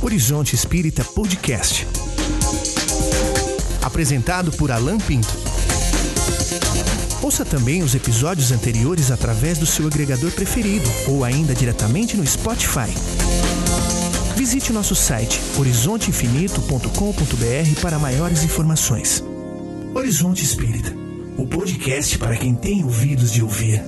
Horizonte Espírita Podcast. Apresentado por Alan Pinto. Ouça também os episódios anteriores através do seu agregador preferido ou ainda diretamente no Spotify. Visite nosso site horizonteinfinito.com.br para maiores informações. Horizonte Espírita, o podcast para quem tem ouvidos de ouvir.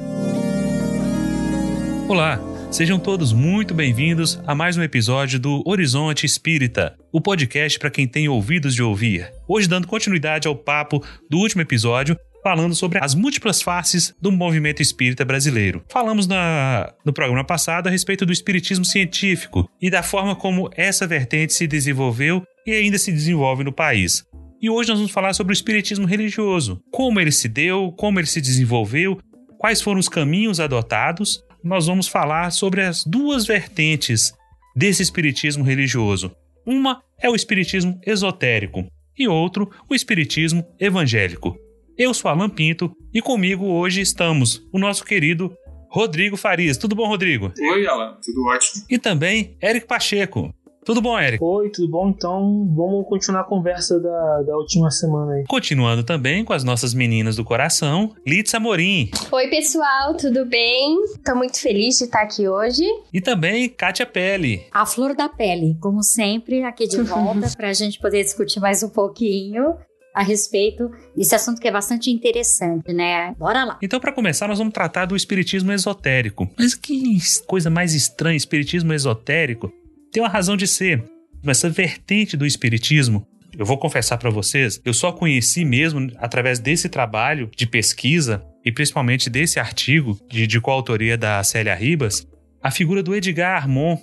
Olá, sejam todos muito bem-vindos a mais um episódio do Horizonte Espírita, o podcast para quem tem ouvidos de ouvir. Hoje, dando continuidade ao papo do último episódio, falando sobre as múltiplas faces do movimento espírita brasileiro. Falamos na, no programa passado a respeito do espiritismo científico e da forma como essa vertente se desenvolveu e ainda se desenvolve no país. E hoje nós vamos falar sobre o espiritismo religioso, como ele se deu, como ele se desenvolveu, quais foram os caminhos adotados. Nós vamos falar sobre as duas vertentes desse espiritismo religioso. Uma é o espiritismo esotérico e outro, o espiritismo evangélico. Eu sou Alan Pinto e comigo hoje estamos o nosso querido Rodrigo Farias. Tudo bom, Rodrigo? Oi, Alan. Tudo ótimo. E também Eric Pacheco. Tudo bom, Eric? Oi, tudo bom? Então vamos continuar a conversa da, da última semana aí. Continuando também com as nossas meninas do coração, Litz Amorim. Oi, pessoal, tudo bem? Tô muito feliz de estar aqui hoje. E também Kátia Pele. A flor da pele, como sempre, aqui de volta para a gente poder discutir mais um pouquinho a respeito desse assunto que é bastante interessante, né? Bora lá. Então, para começar, nós vamos tratar do espiritismo esotérico. Mas que coisa mais estranha, espiritismo esotérico. Tem uma razão de ser. Essa vertente do espiritismo, eu vou confessar para vocês, eu só conheci mesmo através desse trabalho de pesquisa e principalmente desse artigo de, de coautoria da Célia Ribas, a figura do Edgar Armon.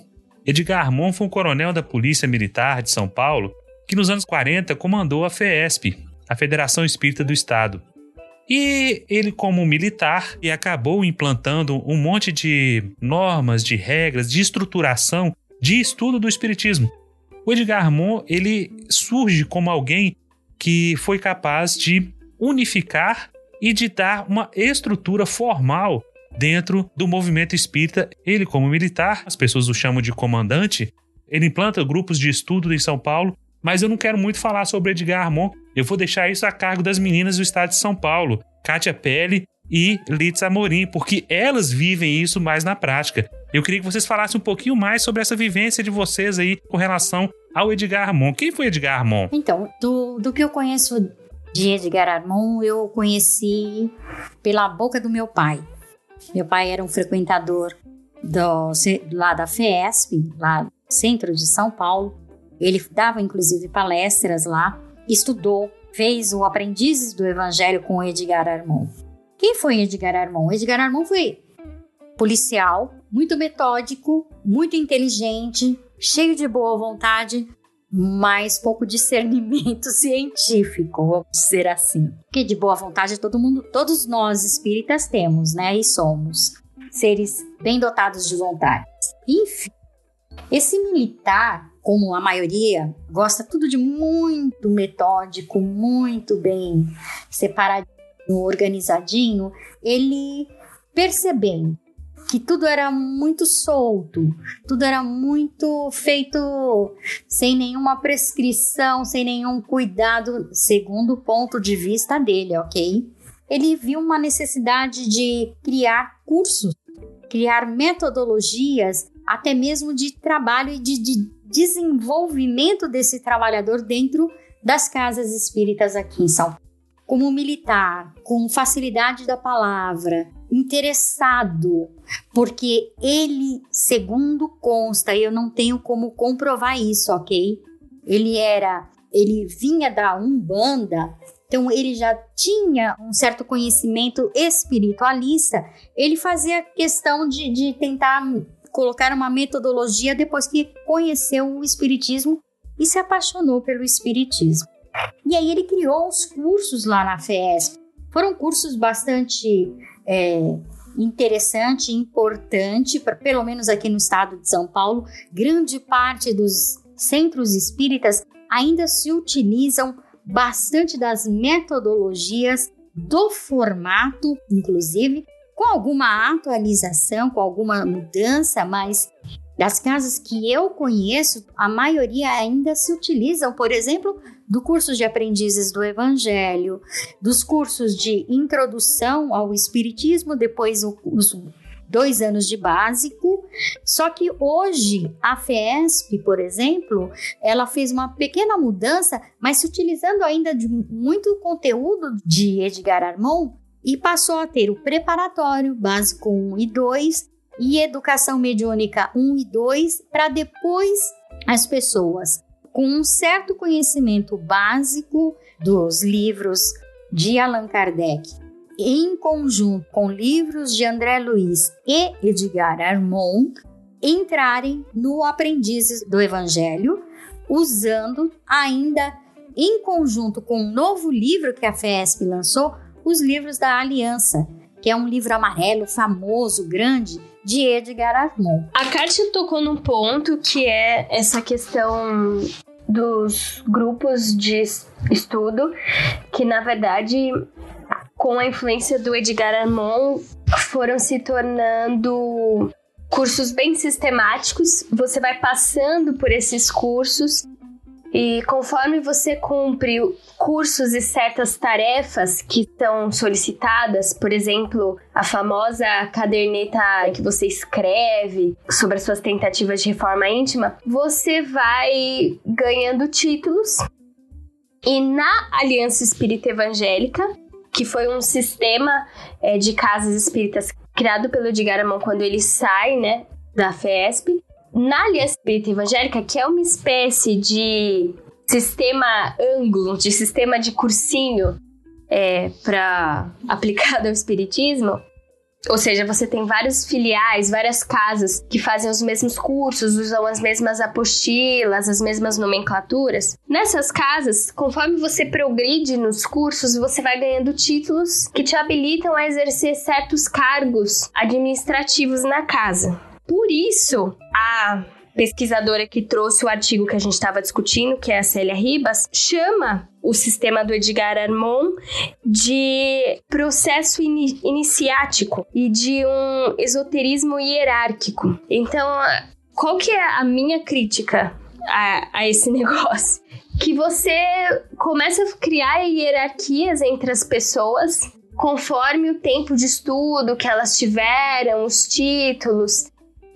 Edgar Armon foi um coronel da Polícia Militar de São Paulo que nos anos 40 comandou a FESP, a Federação Espírita do Estado. E ele, como militar, acabou implantando um monte de normas, de regras, de estruturação de estudo do espiritismo. O Edgar Armon, ele surge como alguém que foi capaz de unificar e de dar uma estrutura formal dentro do movimento espírita. Ele, como militar, as pessoas o chamam de comandante, ele implanta grupos de estudo em São Paulo mas eu não quero muito falar sobre Edgar Armon. Eu vou deixar isso a cargo das meninas do estado de São Paulo, Kátia Pelle e Litz Amorim, porque elas vivem isso mais na prática. Eu queria que vocês falassem um pouquinho mais sobre essa vivência de vocês aí com relação ao Edgar Armon. Quem foi Edgar Armon? Então, do, do que eu conheço de Edgar Armon, eu conheci pela boca do meu pai. Meu pai era um frequentador do, lá da FESP, lá no centro de São Paulo, ele dava inclusive palestras lá, estudou, fez o Aprendizes do Evangelho com Edgar Armon. Quem foi Edgar Armon? Edgar Armon foi policial, muito metódico, muito inteligente, cheio de boa vontade, mas pouco discernimento científico, vamos dizer assim. Porque de boa vontade todo mundo, todos nós espíritas temos, né? E somos seres bem dotados de vontade. Enfim, esse militar como a maioria, gosta tudo de muito metódico, muito bem separadinho, organizadinho, ele percebendo que tudo era muito solto, tudo era muito feito sem nenhuma prescrição, sem nenhum cuidado, segundo o ponto de vista dele, ok? Ele viu uma necessidade de criar cursos, criar metodologias, até mesmo de trabalho e de, de desenvolvimento desse trabalhador dentro das casas espíritas aqui em São Paulo. Como militar, com facilidade da palavra, interessado, porque ele, segundo consta, eu não tenho como comprovar isso, ok? Ele era, ele vinha da Umbanda, então ele já tinha um certo conhecimento espiritualista, ele fazia questão de, de tentar colocar uma metodologia depois que conheceu o Espiritismo e se apaixonou pelo Espiritismo. E aí ele criou os cursos lá na FESP. Foram cursos bastante é, interessante, importante, pra, pelo menos aqui no estado de São Paulo, grande parte dos centros espíritas ainda se utilizam bastante das metodologias do formato, inclusive, com alguma atualização, com alguma mudança, mas Das casas que eu conheço, a maioria ainda se utilizam, por exemplo, do curso de aprendizes do Evangelho, dos cursos de introdução ao Espiritismo, depois os dois anos de básico. Só que hoje a FESP, por exemplo, ela fez uma pequena mudança, mas se utilizando ainda de muito conteúdo de Edgar Armand e passou a ter o preparatório básico 1 e 2 e educação mediúnica 1 e 2 para depois as pessoas com um certo conhecimento básico dos livros de Allan Kardec em conjunto com livros de André Luiz e Edgar Armand, entrarem no Aprendizes do Evangelho, usando ainda em conjunto com um novo livro que a FESP lançou, os livros da Aliança, que é um livro amarelo famoso, grande, de Edgar Armand. A Kátia tocou num ponto que é essa questão dos grupos de estudo, que na verdade com a influência do Edgar Armand, foram se tornando cursos bem sistemáticos. Você vai passando por esses cursos e conforme você cumpre cursos e certas tarefas que são solicitadas, por exemplo, a famosa caderneta que você escreve sobre as suas tentativas de reforma íntima, você vai ganhando títulos. E na Aliança Espírita Evangélica, que foi um sistema é, de casas espíritas criado pelo Edgar Amon quando ele sai, né, da FESP. Na Aliança Espírita Evangélica, que é uma espécie de sistema ângulo, de sistema de cursinho é, para aplicado ao espiritismo, ou seja, você tem vários filiais, várias casas que fazem os mesmos cursos, usam as mesmas apostilas, as mesmas nomenclaturas. Nessas casas, conforme você progride nos cursos, você vai ganhando títulos que te habilitam a exercer certos cargos administrativos na casa. Por isso, a pesquisadora que trouxe o artigo que a gente estava discutindo, que é a Célia Ribas, chama o sistema do Edgar Armon de processo ini iniciático e de um esoterismo hierárquico. Então, qual que é a minha crítica a, a esse negócio? Que você começa a criar hierarquias entre as pessoas conforme o tempo de estudo que elas tiveram, os títulos,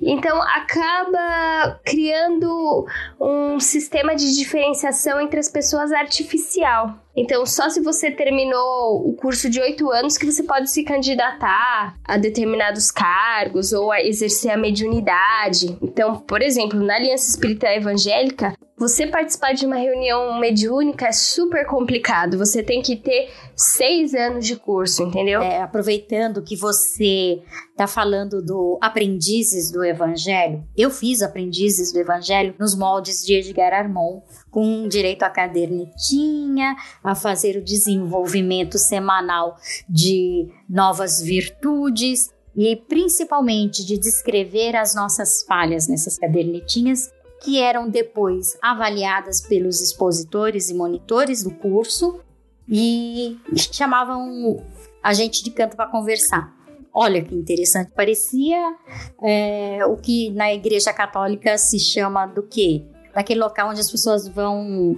então acaba criando um sistema de diferenciação entre as pessoas artificial. Então, só se você terminou o curso de oito anos que você pode se candidatar a determinados cargos ou a exercer a mediunidade. Então, por exemplo, na Aliança Espírita Evangélica, você participar de uma reunião mediúnica é super complicado. Você tem que ter seis anos de curso, entendeu? É, aproveitando que você está falando do aprendizes do Evangelho, eu fiz aprendizes do Evangelho nos moldes de Edgar Armand, com direito à cadernetinha, a fazer o desenvolvimento semanal de novas virtudes e principalmente de descrever as nossas falhas nessas cadernetinhas que eram depois avaliadas pelos expositores e monitores do curso e chamavam a gente de canto para conversar. Olha que interessante, parecia é, o que na Igreja Católica se chama do quê? Daquele local onde as pessoas vão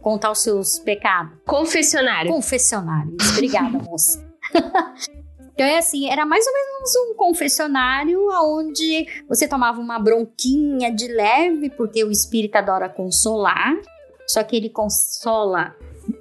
contar os seus pecados. Confessionário. Confessionário. Obrigada, moça. Então é assim, era mais ou menos um confessionário onde você tomava uma bronquinha de leve, porque o espírito adora consolar, só que ele consola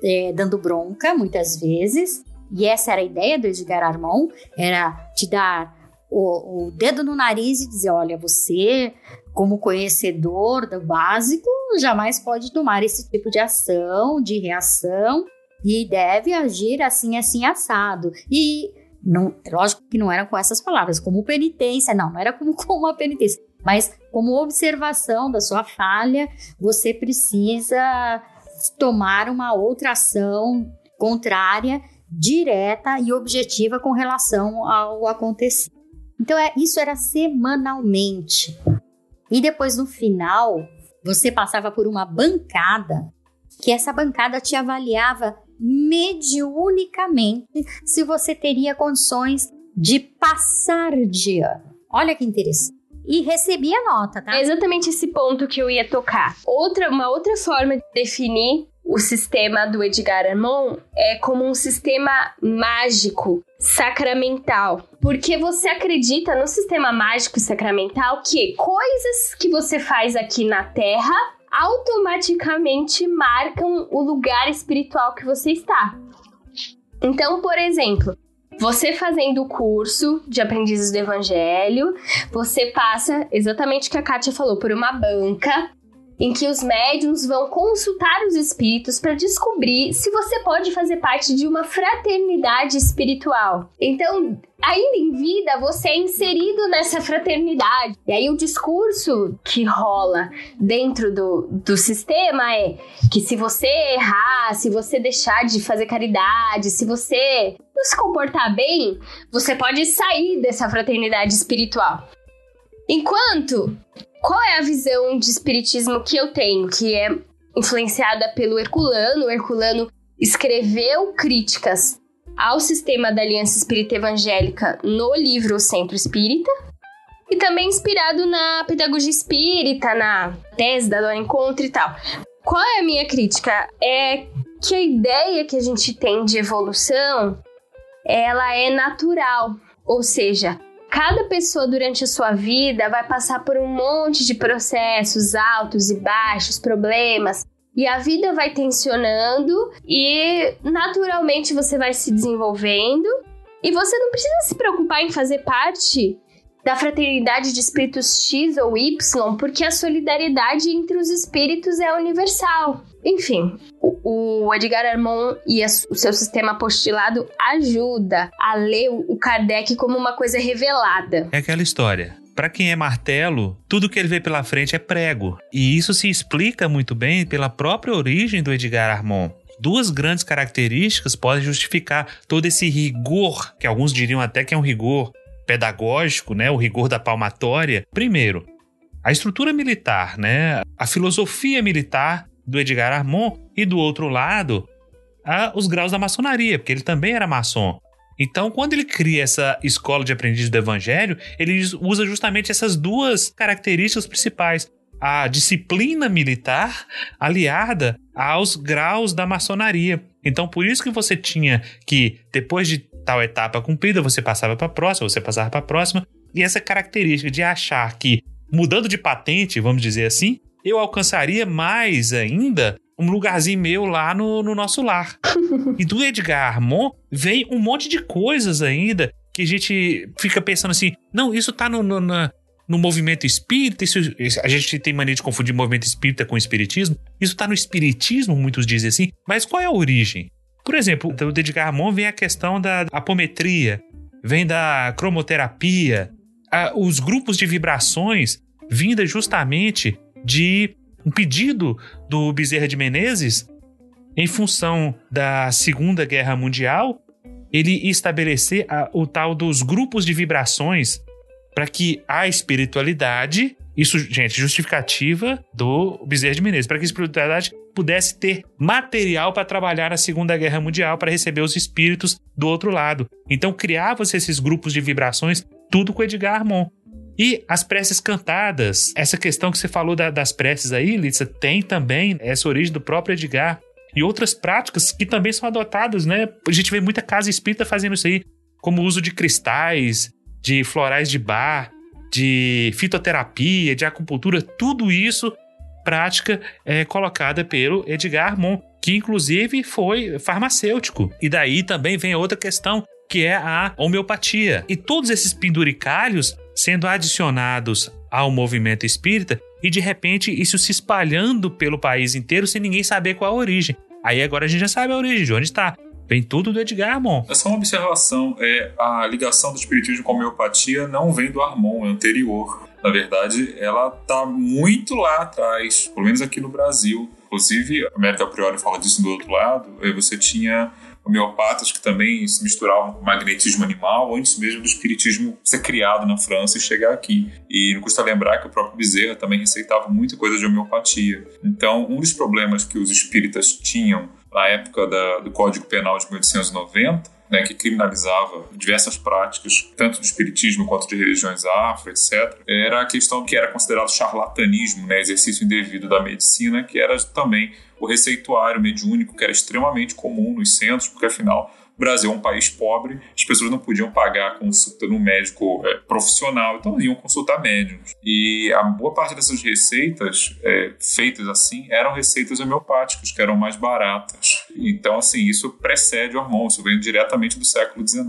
é, dando bronca muitas vezes. E essa era a ideia do Edgar Armand, era te dar o, o dedo no nariz e dizer, olha, você, como conhecedor do básico, jamais pode tomar esse tipo de ação, de reação, e deve agir assim, assim, assado. E não, lógico que não era com essas palavras, como penitência, não, não era como, como uma penitência, mas como observação da sua falha, você precisa tomar uma outra ação contrária, direta e objetiva com relação ao acontecido. Então, é, isso era semanalmente. E depois, no final, você passava por uma bancada, que essa bancada te avaliava mediunicamente se você teria condições de passar de ano. Olha que interessante. e recebi a nota, tá? É exatamente esse ponto que eu ia tocar. Outra, uma outra forma de definir o sistema do Edgar Armond é como um sistema mágico, sacramental. Porque você acredita no sistema mágico sacramental que coisas que você faz aqui na Terra automaticamente marcam o lugar espiritual que você está. Então, por exemplo, você fazendo o curso de aprendizes do evangelho, você passa exatamente o que a Kátia falou, por uma banca em que os médiums vão consultar os espíritos para descobrir se você pode fazer parte de uma fraternidade espiritual. Então, ainda em vida, você é inserido nessa fraternidade. E aí o discurso que rola dentro do, do sistema é que se você errar, se você deixar de fazer caridade, se você não se comportar bem, você pode sair dessa fraternidade espiritual. Enquanto qual é a visão de espiritismo que eu tenho, que é influenciada pelo Herculano? O Herculano escreveu críticas ao sistema da Aliança Espírita Evangélica no livro Centro Espírita, e também inspirado na pedagogia espírita, na tese da Dona Encontro e tal. Qual é a minha crítica? É que a ideia que a gente tem de evolução, ela é natural, ou seja, Cada pessoa durante a sua vida vai passar por um monte de processos altos e baixos, problemas, e a vida vai tensionando e naturalmente você vai se desenvolvendo. E você não precisa se preocupar em fazer parte da fraternidade de espíritos X ou Y, porque a solidariedade entre os espíritos é universal. Enfim, o, Edgar Armand e o seu sistema apostilado ajuda a ler o Kardec como uma coisa revelada. É aquela história. Para quem é martelo, tudo que ele vê pela frente é prego. E isso se explica muito bem pela própria origem do Edgar Armand. Duas grandes características podem justificar todo esse rigor, que alguns diriam até que é um rigor pedagógico, né, o rigor da palmatória. Primeiro, a estrutura militar, né, a filosofia militar do Edgar Armand e do outro lado, a, os graus da maçonaria, porque ele também era maçom. Então, quando ele cria essa escola de aprendizes do evangelho, ele usa justamente essas duas características principais. A disciplina militar aliada aos graus da maçonaria. Então, por isso que você tinha que, depois de tal etapa cumprida, você passava para a próxima, você passava para a próxima. E essa característica de achar que, mudando de patente, vamos dizer assim, eu alcançaria mais ainda um lugarzinho meu lá no, no nosso lar. e do Edgar Armand vem um monte de coisas ainda que a gente fica pensando assim, não, isso tá no, no, no movimento espírita, isso, a gente tem mania de confundir movimento espírita com espiritismo, isso tá no espiritismo, muitos dizem assim, mas qual é a origem? Por exemplo, do Edgar Armand vem a questão da apometria, vem da cromoterapia, a, os grupos de vibrações vinda justamente de um pedido do Bezerra de Menezes em função da Segunda Guerra Mundial, ele estabelecer a, o tal dos grupos de vibrações para que a espiritualidade, isso, gente, justificativa do Bezerra de Menezes, para que a espiritualidade pudesse ter material para trabalhar na Segunda Guerra Mundial, para receber os espíritos do outro lado. Então criavam-se esses grupos de vibrações, tudo com Edgar Armand. E as preces cantadas, essa questão que você falou da, das preces aí, Litsa, tem também essa origem do próprio Edgar. E outras práticas que também são adotadas, né? A gente vê muita casa espírita fazendo isso aí, como o uso de cristais, de florais de bar, de fitoterapia, de acupuntura, tudo isso prática é, colocada pelo Edgar Armand, que inclusive foi farmacêutico. E daí também vem outra questão, que é a homeopatia. E todos esses penduricalhos sendo adicionados ao movimento espírita e de repente isso se espalhando pelo país inteiro sem ninguém saber qual a origem. Aí agora a gente já sabe a origem, de onde está. Vem tudo do Edgar Armon. É só uma observação, é, a ligação do espiritismo com a homeopatia não vem do Armon, é anterior. Na verdade, ela está muito lá atrás, pelo menos aqui no Brasil. Inclusive, a América Priori fala disso do outro lado, você tinha homeopatas que também se misturavam com magnetismo animal, antes mesmo do espiritismo ser criado na França e chegar aqui. E não custa lembrar que o próprio Bezerra também receitava muita coisa de homeopatia. Então, um dos problemas que os espíritas tinham na época da, do Código Penal de 1890 né, que criminalizava diversas práticas, tanto do espiritismo quanto de religiões afro, etc., era a questão que era considerado charlatanismo, né, exercício indevido da medicina, que era também o receituário mediúnico, que era extremamente comum nos centros, porque afinal o Brasil é um país pobre, as pessoas não podiam pagar consulta no médico é, profissional, então iam consultar médiums. E a boa parte dessas receitas é, feitas assim eram receitas homeopáticas, que eram mais baratas. Então, assim, isso precede o hormônio, isso vem diretamente do século XIX.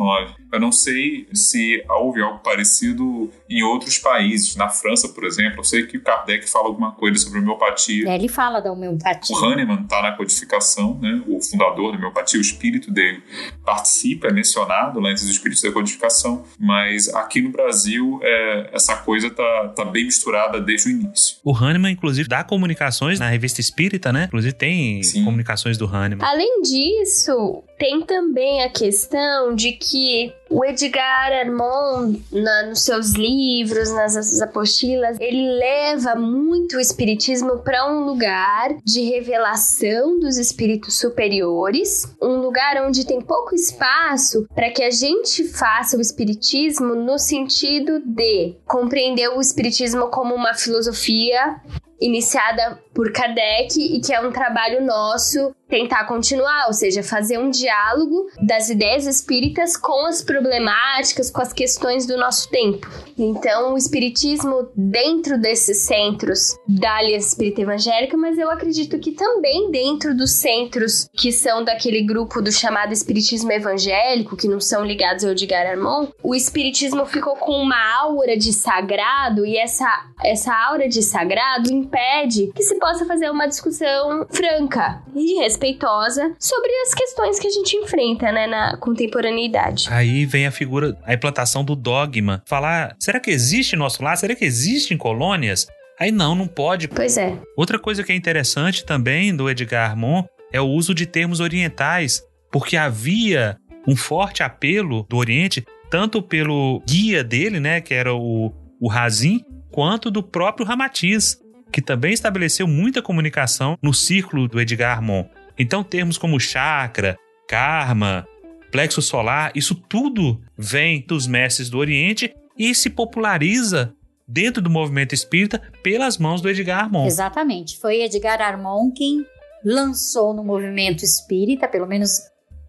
Eu não sei se houve algo parecido em outros países. Na França, por exemplo, eu sei que o Kardec fala alguma coisa sobre homeopatia. É, ele fala da homeopatia. O Hahnemann está na codificação, né? o fundador da homeopatia, o espírito dele participa, é mencionado lá entre os espíritos da codificação, mas aqui no Brasil é, essa coisa tá, tá bem misturada desde o início. O Hahnemann, inclusive, dá comunicações na revista Espírita, né? Inclusive tem Sim. comunicações do Hahnemann. Além disso, tem também a questão de que o Edgar Armand, na, nos seus livros, nas apostilas, ele leva muito o espiritismo para um lugar de revelação dos espíritos superiores, um lugar onde tem pouco espaço para que a gente faça o espiritismo no sentido de compreender o espiritismo como uma filosofia iniciada por Kardec e que é um trabalho nosso tentar continuar, ou seja, fazer um diálogo das ideias espíritas com as problemáticas, com as questões do nosso tempo. Então, o espiritismo dentro desses centros da Aliança Espírita Evangélica, mas eu acredito que também dentro dos centros que são daquele grupo do chamado espiritismo evangélico, que não são ligados ao Edgar Armand, o espiritismo ficou com uma aura de sagrado e essa essa aura de sagrado impede que se possa fazer uma discussão franca e respeitosa sobre as questões que a gente enfrenta, né, na contemporaneidade. Aí vem a figura, a implantação do dogma. Falar, será que existe nosso lar? Será que existe em colônias? Aí não, não pode. Pois é. Outra coisa que é interessante também do Edgar Armand é o uso de termos orientais, porque havia um forte apelo do Oriente, tanto pelo guia dele, né, que era o, o Razin, quanto do próprio Ramatiz que também estabeleceu muita comunicação no círculo do Edgar Armand. Então, termos como chakra, karma, plexo solar, isso tudo vem dos mestres do Oriente e se populariza dentro do movimento espírita pelas mãos do Edgar Armand. Exatamente. Foi Edgar Armand quem lançou no movimento espírita, pelo menos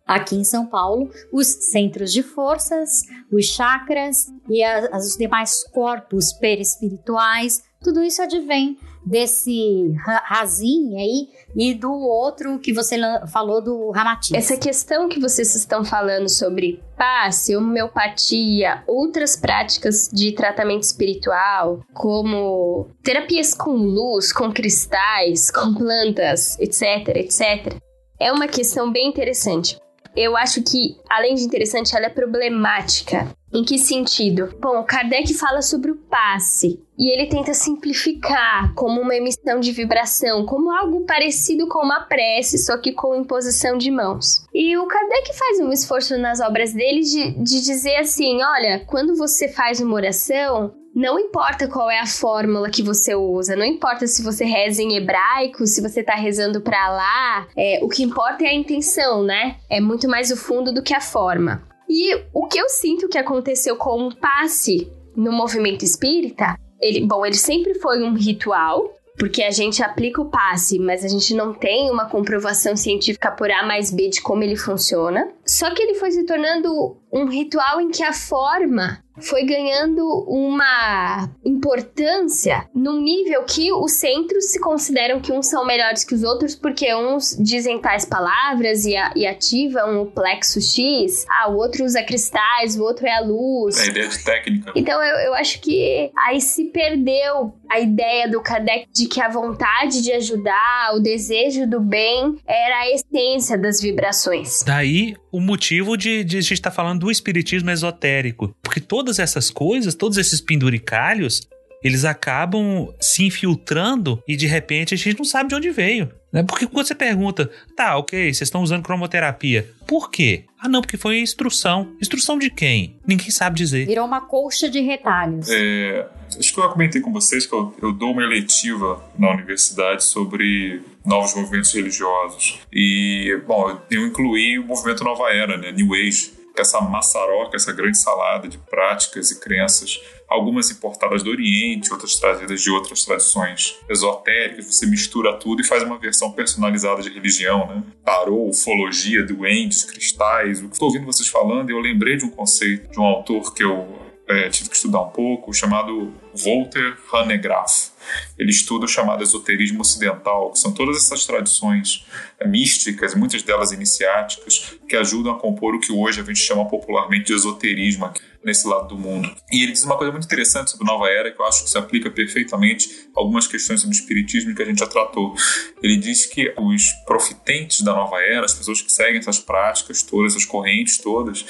aqui em São Paulo, os centros de forças, os chakras e as, os demais corpos perispirituais. Tudo isso advém desse Razin aí e do outro que você falou do Ramatiz. Essa questão que vocês estão falando sobre passe, homeopatia, outras práticas de tratamento espiritual, como terapias com luz, com cristais, com plantas, etc, etc, é uma questão bem interessante. Eu acho que, além de interessante, ela é problemática. Em que sentido? Bom, Kardec fala sobre o passe e ele tenta simplificar como uma emissão de vibração, como algo parecido com uma prece, só que com imposição de mãos. E o Kardec faz um esforço nas obras dele de, de dizer assim: olha, quando você faz uma oração, não importa qual é a fórmula que você usa, não importa se você reza em hebraico, se você tá rezando para lá, é, o que importa é a intenção, né? É muito mais o fundo do que a forma. E o que eu sinto que aconteceu com o passe no movimento espírita, ele, bom, ele sempre foi um ritual, porque a gente aplica o passe, mas a gente não tem uma comprovação científica por A mais B de como ele funciona. Só que ele foi se tornando um ritual em que a forma foi ganhando uma importância num nível que os centros se consideram que uns são melhores que os outros porque uns dizem tais palavras e, a, e ativam o plexo X, ah, o outro usa cristais, o outro é a luz. É a ideia de técnica. Então eu, eu acho que aí se perdeu a ideia do Kardec de que a vontade de ajudar, o desejo do bem era a essência das vibrações. Daí o motivo de, de a gente estar tá falando do espiritismo esotérico. Porque todas essas coisas, todos esses penduricalhos, eles acabam se infiltrando e de repente a gente não sabe de onde veio. Né? Porque quando você pergunta, tá, ok, vocês estão usando cromoterapia, por quê? Ah, não, porque foi instrução. Instrução de quem? Ninguém sabe dizer. Virou uma colcha de retalhos. É, acho que eu comentei com vocês que eu, eu dou uma eletiva na universidade sobre novos movimentos religiosos. E, bom, eu incluí o movimento Nova Era, né, New Age, essa maçaroca, essa grande salada de práticas e crenças, algumas importadas do Oriente, outras trazidas de outras tradições esotéricas, você mistura tudo e faz uma versão personalizada de religião, né? Tarô, ufologia, duendes, cristais. O que estou ouvindo vocês falando, eu lembrei de um conceito de um autor que eu é, tive que estudar um pouco, chamado Walter Hanegraaff. Ele estuda o chamado esoterismo ocidental, que são todas essas tradições é, místicas, muitas delas iniciáticas, que ajudam a compor o que hoje a gente chama popularmente de esoterismo aqui nesse lado do mundo. E ele diz uma coisa muito interessante sobre Nova Era, que eu acho que se aplica perfeitamente a algumas questões sobre o espiritismo que a gente já tratou. Ele diz que os profitentes da Nova Era, as pessoas que seguem essas práticas todas, essas correntes todas,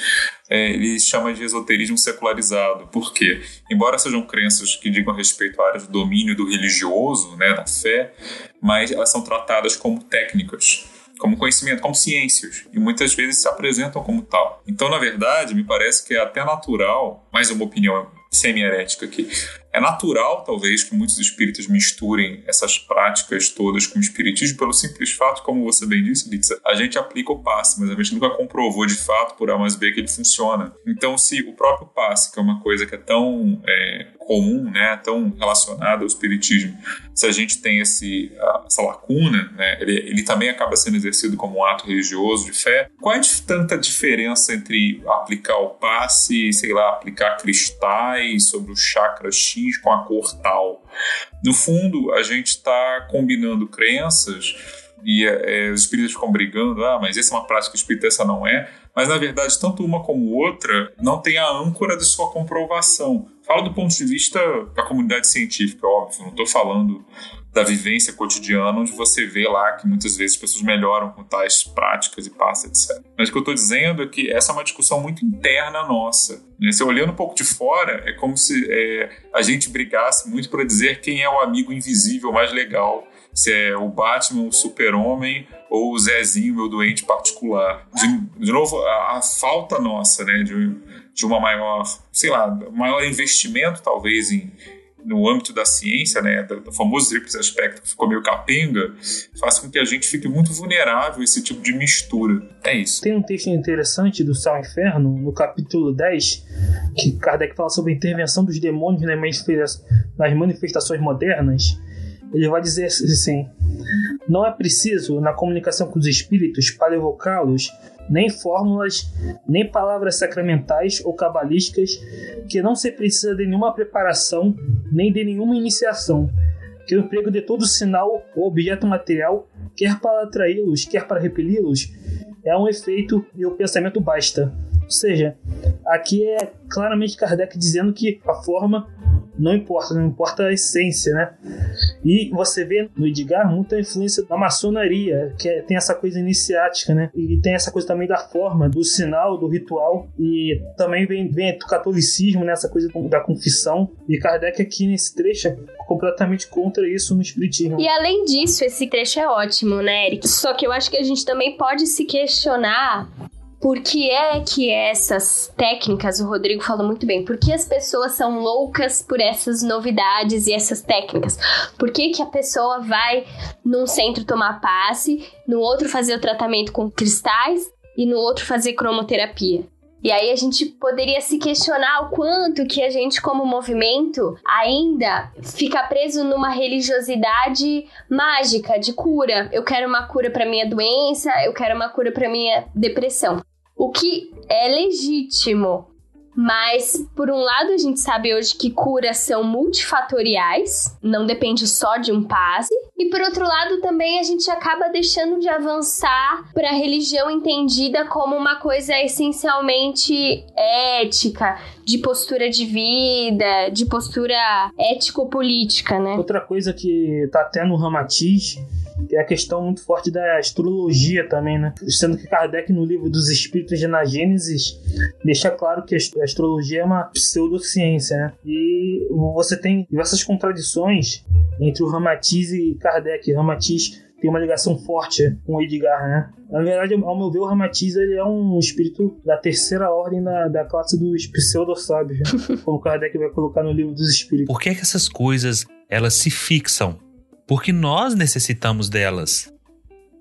é, ele chama de esoterismo secularizado. Por quê? Embora sejam crenças que digam respeito à área do domínio do religioso, né, da fé, mas elas são tratadas como técnicas como conhecimento, como ciências, e muitas vezes se apresentam como tal. Então, na verdade, me parece que é até natural, mais uma opinião semi-herética aqui, é natural, talvez, que muitos espíritos misturem essas práticas todas com o espiritismo pelo simples fato, como você bem disse, Litsa, a gente aplica o passe, mas a gente nunca comprovou de fato por A mais B que ele funciona. Então, se o próprio passe, que é uma coisa que é tão é, comum, né, tão relacionada ao espiritismo, se a gente tem esse, essa lacuna, né, ele, ele também acaba sendo exercido como um ato religioso de fé, qual é tanta diferença entre aplicar o passe, sei lá, aplicar cristais sobre o chakra X com a cor tal. No fundo, a gente está combinando crenças e é, os espíritos ficam brigando, ah, mas essa é uma prática espírita, essa não é. Mas, na verdade, tanto uma como outra não tem a âncora de sua comprovação. Falo do ponto de vista da comunidade científica, óbvio, não estou falando da vivência cotidiana, onde você vê lá que muitas vezes as pessoas melhoram com tais práticas e passa, etc. Mas o que eu estou dizendo é que essa é uma discussão muito interna nossa. Né? Se olhando um pouco de fora, é como se é, a gente brigasse muito para dizer quem é o amigo invisível mais legal. Se é o Batman, o Super-Homem ou o Zezinho, meu doente particular. De, de novo, a, a, falta nossa, né, de, de uma maior, sei lá, maior investimento talvez em, no âmbito da ciência, né, do, famoso tríplice aspecto que ficou meio capenga, faz com que a gente fique muito vulnerável a esse tipo de mistura. É isso. Tem um texto interessante do Céu e Inferno, no capítulo 10, que Kardec fala sobre a intervenção dos demônios nas manifestações modernas. Ele vai dizer assim: não é preciso, na comunicação com os espíritos, para evocá-los, nem fórmulas, nem palavras sacramentais ou cabalísticas, que não se precisa de nenhuma preparação, nem de nenhuma iniciação, que o emprego de todo sinal ou objeto material, quer para atraí-los, quer para repeli-los, é um efeito e o pensamento basta. Ou seja, aqui é claramente Kardec dizendo que a forma não importa, não importa a essência, né? E você vê no Edgar muita influência da maçonaria, que é, tem essa coisa iniciática, né? E tem essa coisa também da forma, do sinal, do ritual, e também vem, vem o catolicismo, né? coisa da confissão. E Kardec aqui nesse trecho é completamente contra isso no espiritismo. E além disso, esse trecho é ótimo, né, Eric? Só que eu acho que a gente também pode se questionar por que é que essas técnicas, o Rodrigo falou muito bem, por que as pessoas são loucas por essas novidades e essas técnicas? Por que, que a pessoa vai num centro tomar passe, no outro fazer o tratamento com cristais e no outro fazer cromoterapia? E aí a gente poderia se questionar o quanto que a gente, como movimento, ainda fica preso numa religiosidade mágica de cura. Eu quero uma cura para minha doença, eu quero uma cura para minha depressão. O que é legítimo. Mas, por um lado, a gente sabe hoje que curas são multifatoriais, não depende só de um passe. E por outro lado, também a gente acaba deixando de avançar para a religião entendida como uma coisa essencialmente ética, de postura de vida, de postura ético-política, né? Outra coisa que tá até no Ramatiz é a questão muito forte da astrologia também, né? Sendo que Kardec, no livro dos Espíritos de Anagênesis, deixa claro que a astrologia é uma pseudociência, né? E você tem diversas contradições entre o Ramatiz e Kardec. O Ramatiz tem uma ligação forte com o Edgar, né? Na verdade, ao meu ver, o Ramatiz ele é um espírito da terceira ordem da, da classe dos pseudo-sábios, né? como Kardec vai colocar no livro dos espíritos. Por que, que essas coisas elas se fixam porque nós necessitamos delas.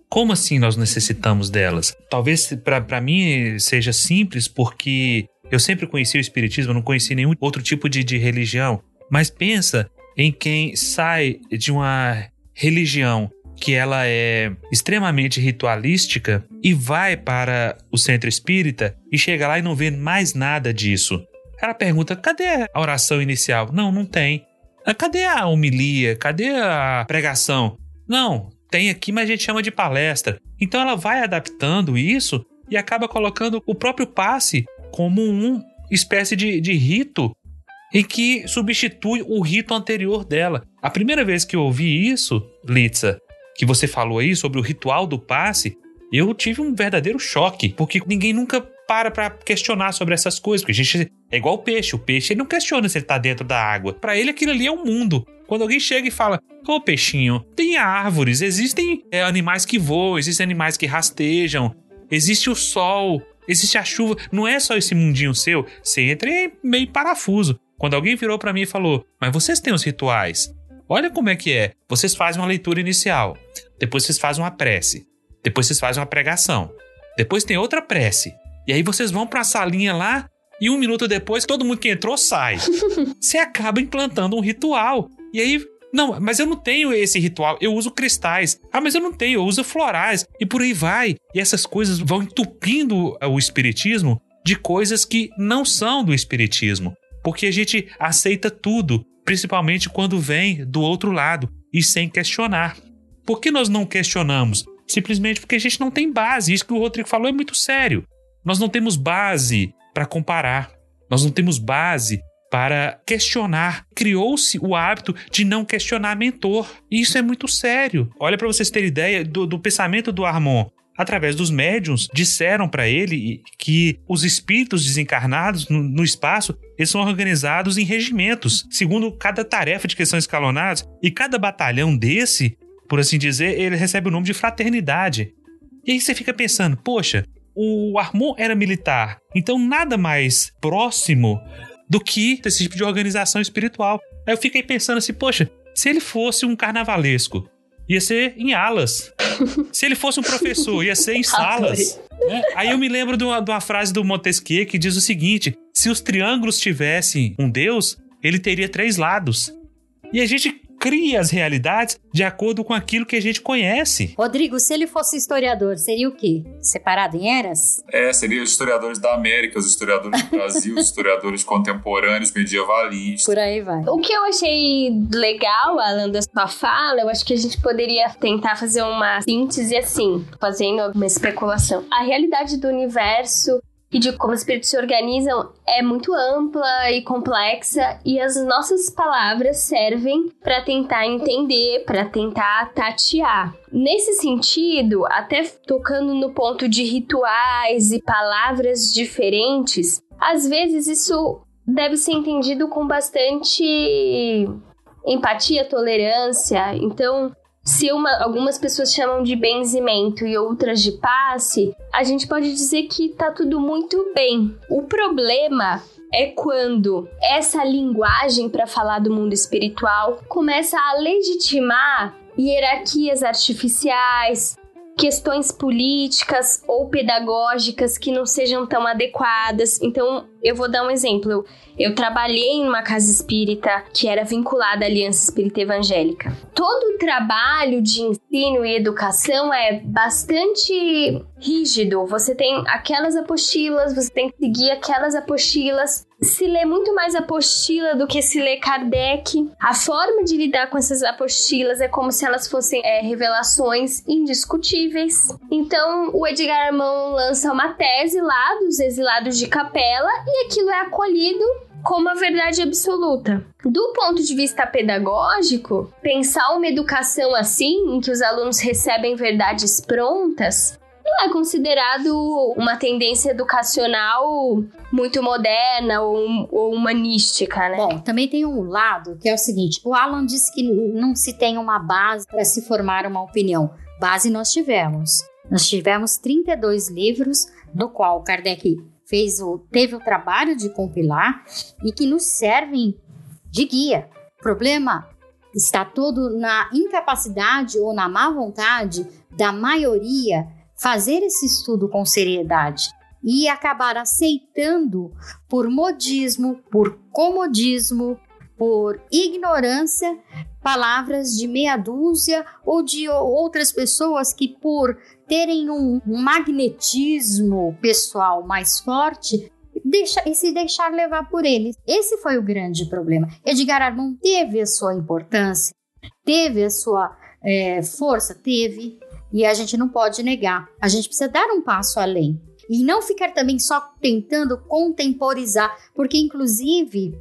Como assim nós necessitamos delas? Talvez para mim seja simples porque eu sempre conheci o Espiritismo, não conheci nenhum outro tipo de, de religião. Mas pensa em quem sai de uma religião que ela é extremamente ritualística e vai para o centro espírita e chega lá e não vê mais nada disso. Ela pergunta: cadê a oração inicial? Não, não tem. Ah, cadê a homilia? Cadê a pregação? Não, tem aqui, mas a gente chama de palestra. Então ela vai adaptando isso e acaba colocando o próprio passe como uma espécie de, de rito em que substitui o rito anterior dela. A primeira vez que eu ouvi isso, Litsa, que você falou aí sobre o ritual do passe, eu tive um verdadeiro choque, porque ninguém nunca para para questionar sobre essas coisas, porque a gente é igual o peixe, o peixe ele não questiona se ele tá dentro da água. Para ele aquilo ali é o um mundo. Quando alguém chega e fala: "Ô peixinho, tem árvores, existem é, animais que voam, existem animais que rastejam, existe o sol, existe a chuva, não é só esse mundinho seu, você entra em meio parafuso. Quando alguém virou para mim e falou: "Mas vocês têm os rituais?" Olha como é que é. Vocês fazem uma leitura inicial, depois vocês fazem uma prece, depois vocês fazem uma pregação, depois tem outra prece. E aí vocês vão para a salinha lá e um minuto depois todo mundo que entrou sai. Você acaba implantando um ritual. E aí, não, mas eu não tenho esse ritual, eu uso cristais. Ah, mas eu não tenho, eu uso florais. E por aí vai. E essas coisas vão entupindo o espiritismo de coisas que não são do espiritismo. Porque a gente aceita tudo principalmente quando vem do outro lado e sem questionar. Por que nós não questionamos? Simplesmente porque a gente não tem base. Isso que o Rodrigo falou é muito sério. Nós não temos base para comparar. Nós não temos base para questionar. Criou-se o hábito de não questionar mentor. E isso é muito sério. Olha para vocês terem ideia do, do pensamento do Armon através dos médiums, disseram para ele que os espíritos desencarnados no, no, espaço eles são organizados em regimentos, segundo cada tarefa de que são escalonados, e cada batalhão desse, por assim dizer, ele recebe o nome de fraternidade. E aí você fica pensando, poxa, o Armon era militar, então nada mais próximo do que esse tipo de organização espiritual. Aí eu fiquei pensando assim, poxa, se ele fosse um carnavalesco, ia ser em alas. Se ele fosse um professor, ia ser em salas. Né? Aí eu me lembro de uma, de uma frase do Montesquieu que diz o seguinte: se os triângulos tivessem um Deus, ele teria três lados. E a gente cria as realidades de acordo com aquilo que a gente conhece. Rodrigo, se ele fosse historiador, seria o quê? Separado em eras? É, seria os historiadores da América, os historiadores do Brasil, os historiadores contemporâneos, medievalistas. Por aí vai. O que eu achei legal, Alan, da sua fala, eu acho que a gente poderia tentar fazer uma síntese assim, fazendo uma especulação. A realidade do universo e de como os espíritos se organizam é muito ampla e complexa e as nossas palavras servem para tentar entender, para tentar tatear. Nesse sentido, até tocando no ponto de rituais e palavras diferentes, às vezes isso deve ser entendido com bastante empatia, tolerância. Então, se uma, algumas pessoas chamam de benzimento e outras de passe, a gente pode dizer que tá tudo muito bem. O problema é quando essa linguagem para falar do mundo espiritual começa a legitimar hierarquias artificiais, questões políticas ou pedagógicas que não sejam tão adequadas. Então, eu vou dar um exemplo. Eu trabalhei em uma casa espírita que era vinculada à Aliança Espírita Evangélica. Todo o trabalho de ensino e educação é bastante rígido. Você tem aquelas apostilas, você tem que seguir aquelas apostilas. Se lê muito mais apostila do que se lê Kardec. A forma de lidar com essas apostilas é como se elas fossem é, revelações indiscutíveis. Então, o Edgar Armand lança uma tese lá dos exilados de capela e aquilo é acolhido como a verdade absoluta. Do ponto de vista pedagógico, pensar uma educação assim, em que os alunos recebem verdades prontas, é considerado uma tendência educacional muito moderna ou, ou, humanística, né? Bom, também tem um lado que é o seguinte: o Alan disse que não se tem uma base para se formar uma opinião. Base nós tivemos. Nós tivemos 32 livros, do qual Kardec fez o, teve o trabalho de compilar e que nos servem de guia. O problema está todo na incapacidade ou na má vontade da maioria fazer esse estudo com seriedade e acabar aceitando por modismo, por comodismo, por ignorância, palavras de meia dúzia ou de outras pessoas que, por terem um magnetismo pessoal mais forte, deixa, e se deixar levar por eles. Esse foi o grande problema. Edgar Armand teve a sua importância, teve a sua é, força, teve, e a gente não pode negar. A gente precisa dar um passo além. E não ficar também só tentando contemporizar, porque inclusive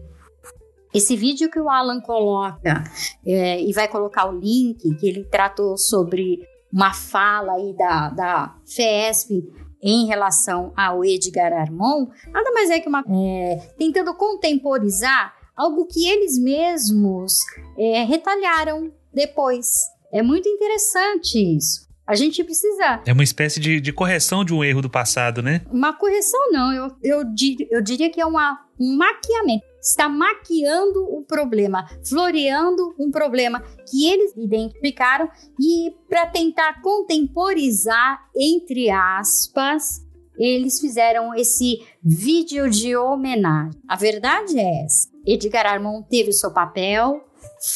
esse vídeo que o Alan coloca é, e vai colocar o link que ele tratou sobre uma fala aí da, da FESP em relação ao Edgar Armon, nada mais é que uma é, tentando contemporizar algo que eles mesmos é, retalharam depois. É muito interessante isso. A gente precisa. É uma espécie de, de correção de um erro do passado, né? Uma correção, não. Eu, eu, eu diria que é uma, um maquiamento. Está maquiando o problema, floreando um problema que eles identificaram e para tentar contemporizar, entre aspas, eles fizeram esse vídeo de homenagem. A verdade é essa. Edgar Armand teve o seu papel,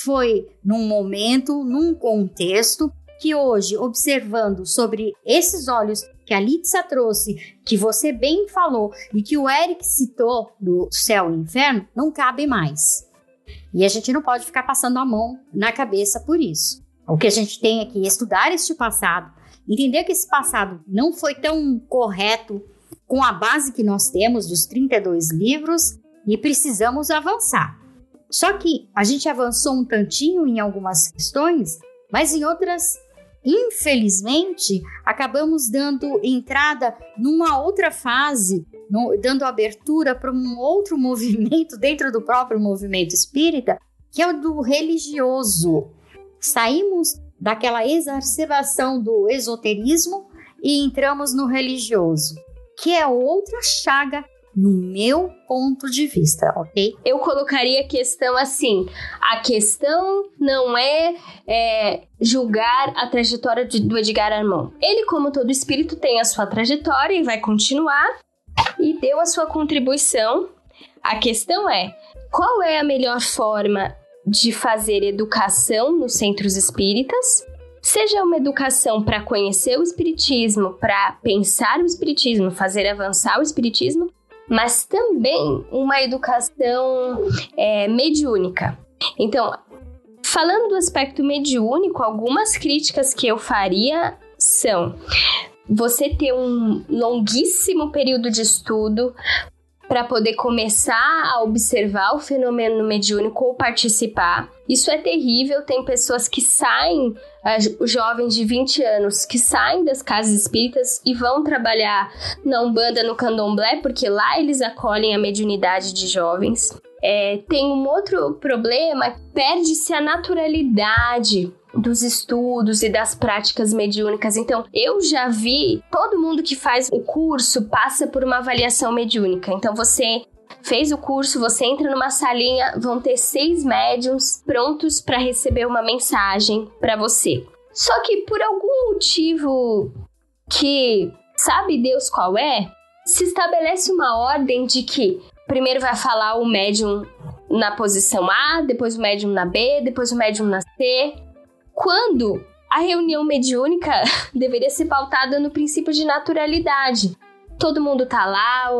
foi num momento, num contexto, que hoje, observando sobre esses olhos que a Litsa trouxe, que você bem falou e que o Eric citou do céu e inferno, não cabe mais. E a gente não pode ficar passando a mão na cabeça por isso. O que a gente tem é que estudar este passado, entender que esse passado não foi tão correto com a base que nós temos dos 32 livros e precisamos avançar. Só que a gente avançou um tantinho em algumas questões, mas em outras Infelizmente, acabamos dando entrada numa outra fase, no, dando abertura para um outro movimento dentro do próprio movimento espírita, que é o do religioso. Saímos daquela exacerbação do esoterismo e entramos no religioso, que é outra chaga no meu ponto de vista, ok? Eu colocaria a questão assim: a questão não é, é julgar a trajetória de, do Edgar Armand. Ele, como todo espírito, tem a sua trajetória e vai continuar e deu a sua contribuição. A questão é: qual é a melhor forma de fazer educação nos centros espíritas? Seja uma educação para conhecer o espiritismo, para pensar o espiritismo, fazer avançar o espiritismo, mas também uma educação é, mediúnica. Então, falando do aspecto mediúnico, algumas críticas que eu faria são você ter um longuíssimo período de estudo para poder começar a observar o fenômeno mediúnico ou participar. Isso é terrível, tem pessoas que saem jovens de 20 anos que saem das casas espíritas e vão trabalhar na Umbanda, no Candomblé, porque lá eles acolhem a mediunidade de jovens. É, tem um outro problema, perde-se a naturalidade dos estudos e das práticas mediúnicas. Então, eu já vi todo mundo que faz o curso passa por uma avaliação mediúnica. Então, você fez o curso, você entra numa salinha, vão ter seis médiums prontos para receber uma mensagem para você. Só que por algum motivo que sabe Deus qual é, se estabelece uma ordem de que primeiro vai falar o médium na posição A, depois o médium na B, depois o médium na C. Quando a reunião mediúnica deveria ser pautada no princípio de naturalidade todo mundo tá lá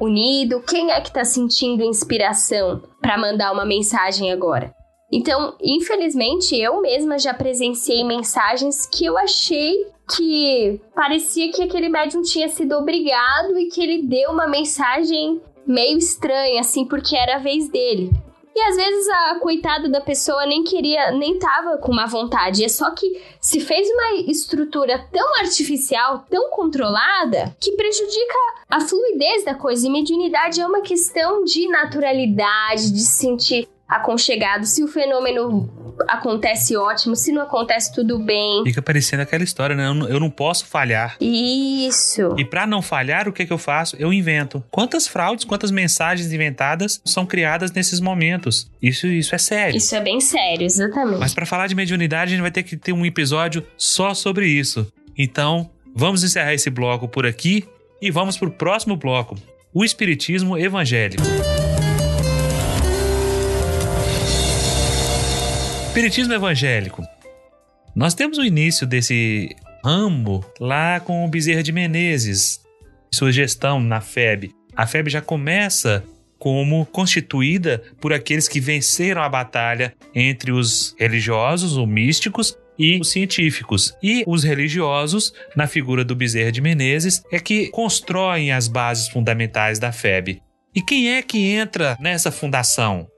unido, quem é que tá sentindo inspiração para mandar uma mensagem agora? Então, infelizmente, eu mesma já presenciei mensagens que eu achei que parecia que aquele médium tinha sido obrigado e que ele deu uma mensagem meio estranha, assim, porque era a vez dele. E às vezes a coitada da pessoa nem queria, nem tava com uma vontade. É só que se fez uma estrutura tão artificial, tão controlada, que prejudica a fluidez da coisa. E mediunidade é uma questão de naturalidade, de sentir aconchegado, se o fenômeno acontece ótimo, se não acontece tudo bem. Fica parecendo aquela história, né? Eu não, eu não posso falhar. Isso. E para não falhar, o que, que eu faço? Eu invento. Quantas fraudes, quantas mensagens inventadas são criadas nesses momentos? Isso, isso é sério. Isso é bem sério, exatamente. Mas para falar de mediunidade, a gente vai ter que ter um episódio só sobre isso. Então, vamos encerrar esse bloco por aqui e vamos pro próximo bloco: o Espiritismo Evangélico. Espiritismo Evangélico. Nós temos o início desse ramo lá com o Bezerra de Menezes, sua gestão na FEB. A FEB já começa como constituída por aqueles que venceram a batalha entre os religiosos ou místicos e os científicos. E os religiosos, na figura do Bezerra de Menezes, é que constroem as bases fundamentais da FEB. E quem é que entra nessa fundação?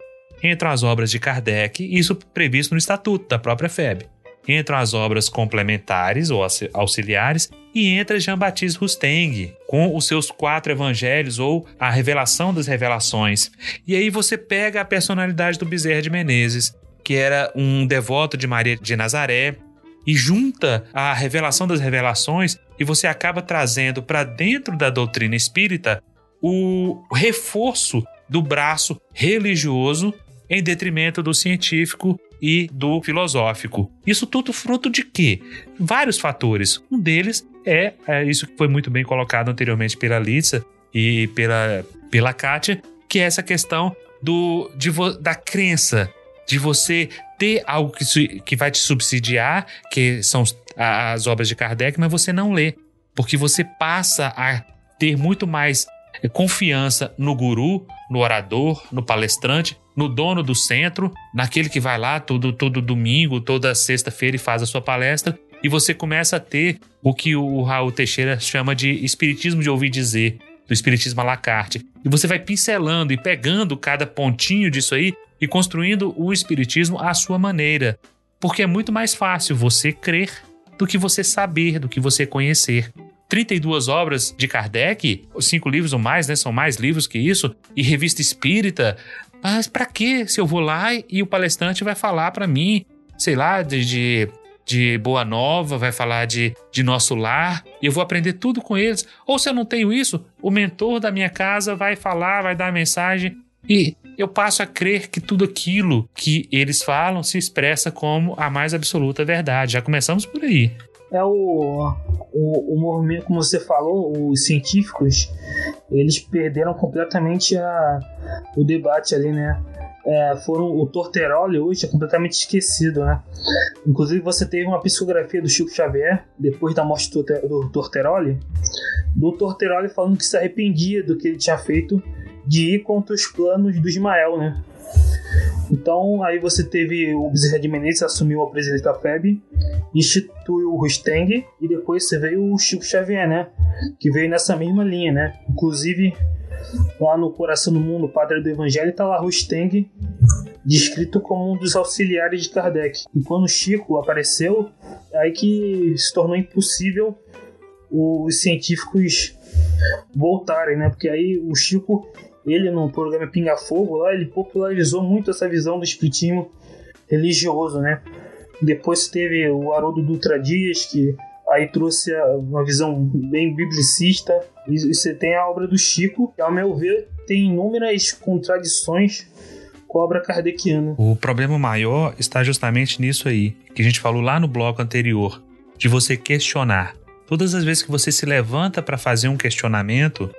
Entram as obras de Kardec, isso previsto no estatuto da própria FEB. Entram as obras complementares ou auxiliares e entra Jean-Baptiste Rusteng com os seus quatro evangelhos ou a revelação das revelações. E aí você pega a personalidade do Bezerra de Menezes, que era um devoto de Maria de Nazaré, e junta a revelação das revelações e você acaba trazendo para dentro da doutrina espírita o reforço do braço religioso em detrimento do científico e do filosófico. Isso tudo fruto de quê? Vários fatores. Um deles é, é isso que foi muito bem colocado anteriormente pela Litsa e pela, pela Kátia, que é essa questão do, de, da crença, de você ter algo que, que vai te subsidiar, que são as obras de Kardec, mas você não lê, porque você passa a ter muito mais confiança no guru, no orador, no palestrante, no dono do centro, naquele que vai lá todo, todo domingo, toda sexta-feira e faz a sua palestra, e você começa a ter o que o Raul Teixeira chama de espiritismo de ouvir dizer, do espiritismo à la carte. E você vai pincelando e pegando cada pontinho disso aí e construindo o espiritismo à sua maneira. Porque é muito mais fácil você crer do que você saber, do que você conhecer. 32 obras de Kardec, cinco livros ou mais, né? São mais livros que isso, e revista espírita. Mas para que se eu vou lá e o palestrante vai falar para mim, sei lá, de, de, de, Boa Nova, vai falar de, de Nosso Lar, e eu vou aprender tudo com eles. Ou se eu não tenho isso, o mentor da minha casa vai falar, vai dar a mensagem, e eu passo a crer que tudo aquilo que eles falam se expressa como a mais absoluta verdade. Já começamos por aí é o, o, o movimento, como você falou, os científicos, eles perderam completamente a, o debate ali, né? É, foram o Torteroli hoje é completamente esquecido, né? Inclusive você teve uma psicografia do Chico Xavier depois da morte do, do Torteroli, do Torteroli falando que se arrependia do que ele tinha feito de ir contra os planos do Ismael, né? Então, aí você teve o Bezerra de Menezes assumiu a presidência da FEB, instituiu o Rusteng e depois você veio o Chico Xavier, né? Que veio nessa mesma linha, né? Inclusive, lá no Coração do Mundo, Padre do Evangelho, tá lá Rusteng descrito como um dos auxiliares de Kardec. E quando o Chico apareceu, é aí que se tornou impossível os científicos voltarem, né? Porque aí o Chico ele no programa Pinga Fogo lá, ele popularizou muito essa visão do espiritismo religioso, né? Depois teve o Haroldo Dutra Dias, que aí trouxe uma visão bem biblicista. E você tem a obra do Chico, que ao meu ver tem inúmeras contradições com a obra kardeciana. O problema maior está justamente nisso aí, que a gente falou lá no bloco anterior, de você questionar. Todas as vezes que você se levanta para fazer um questionamento,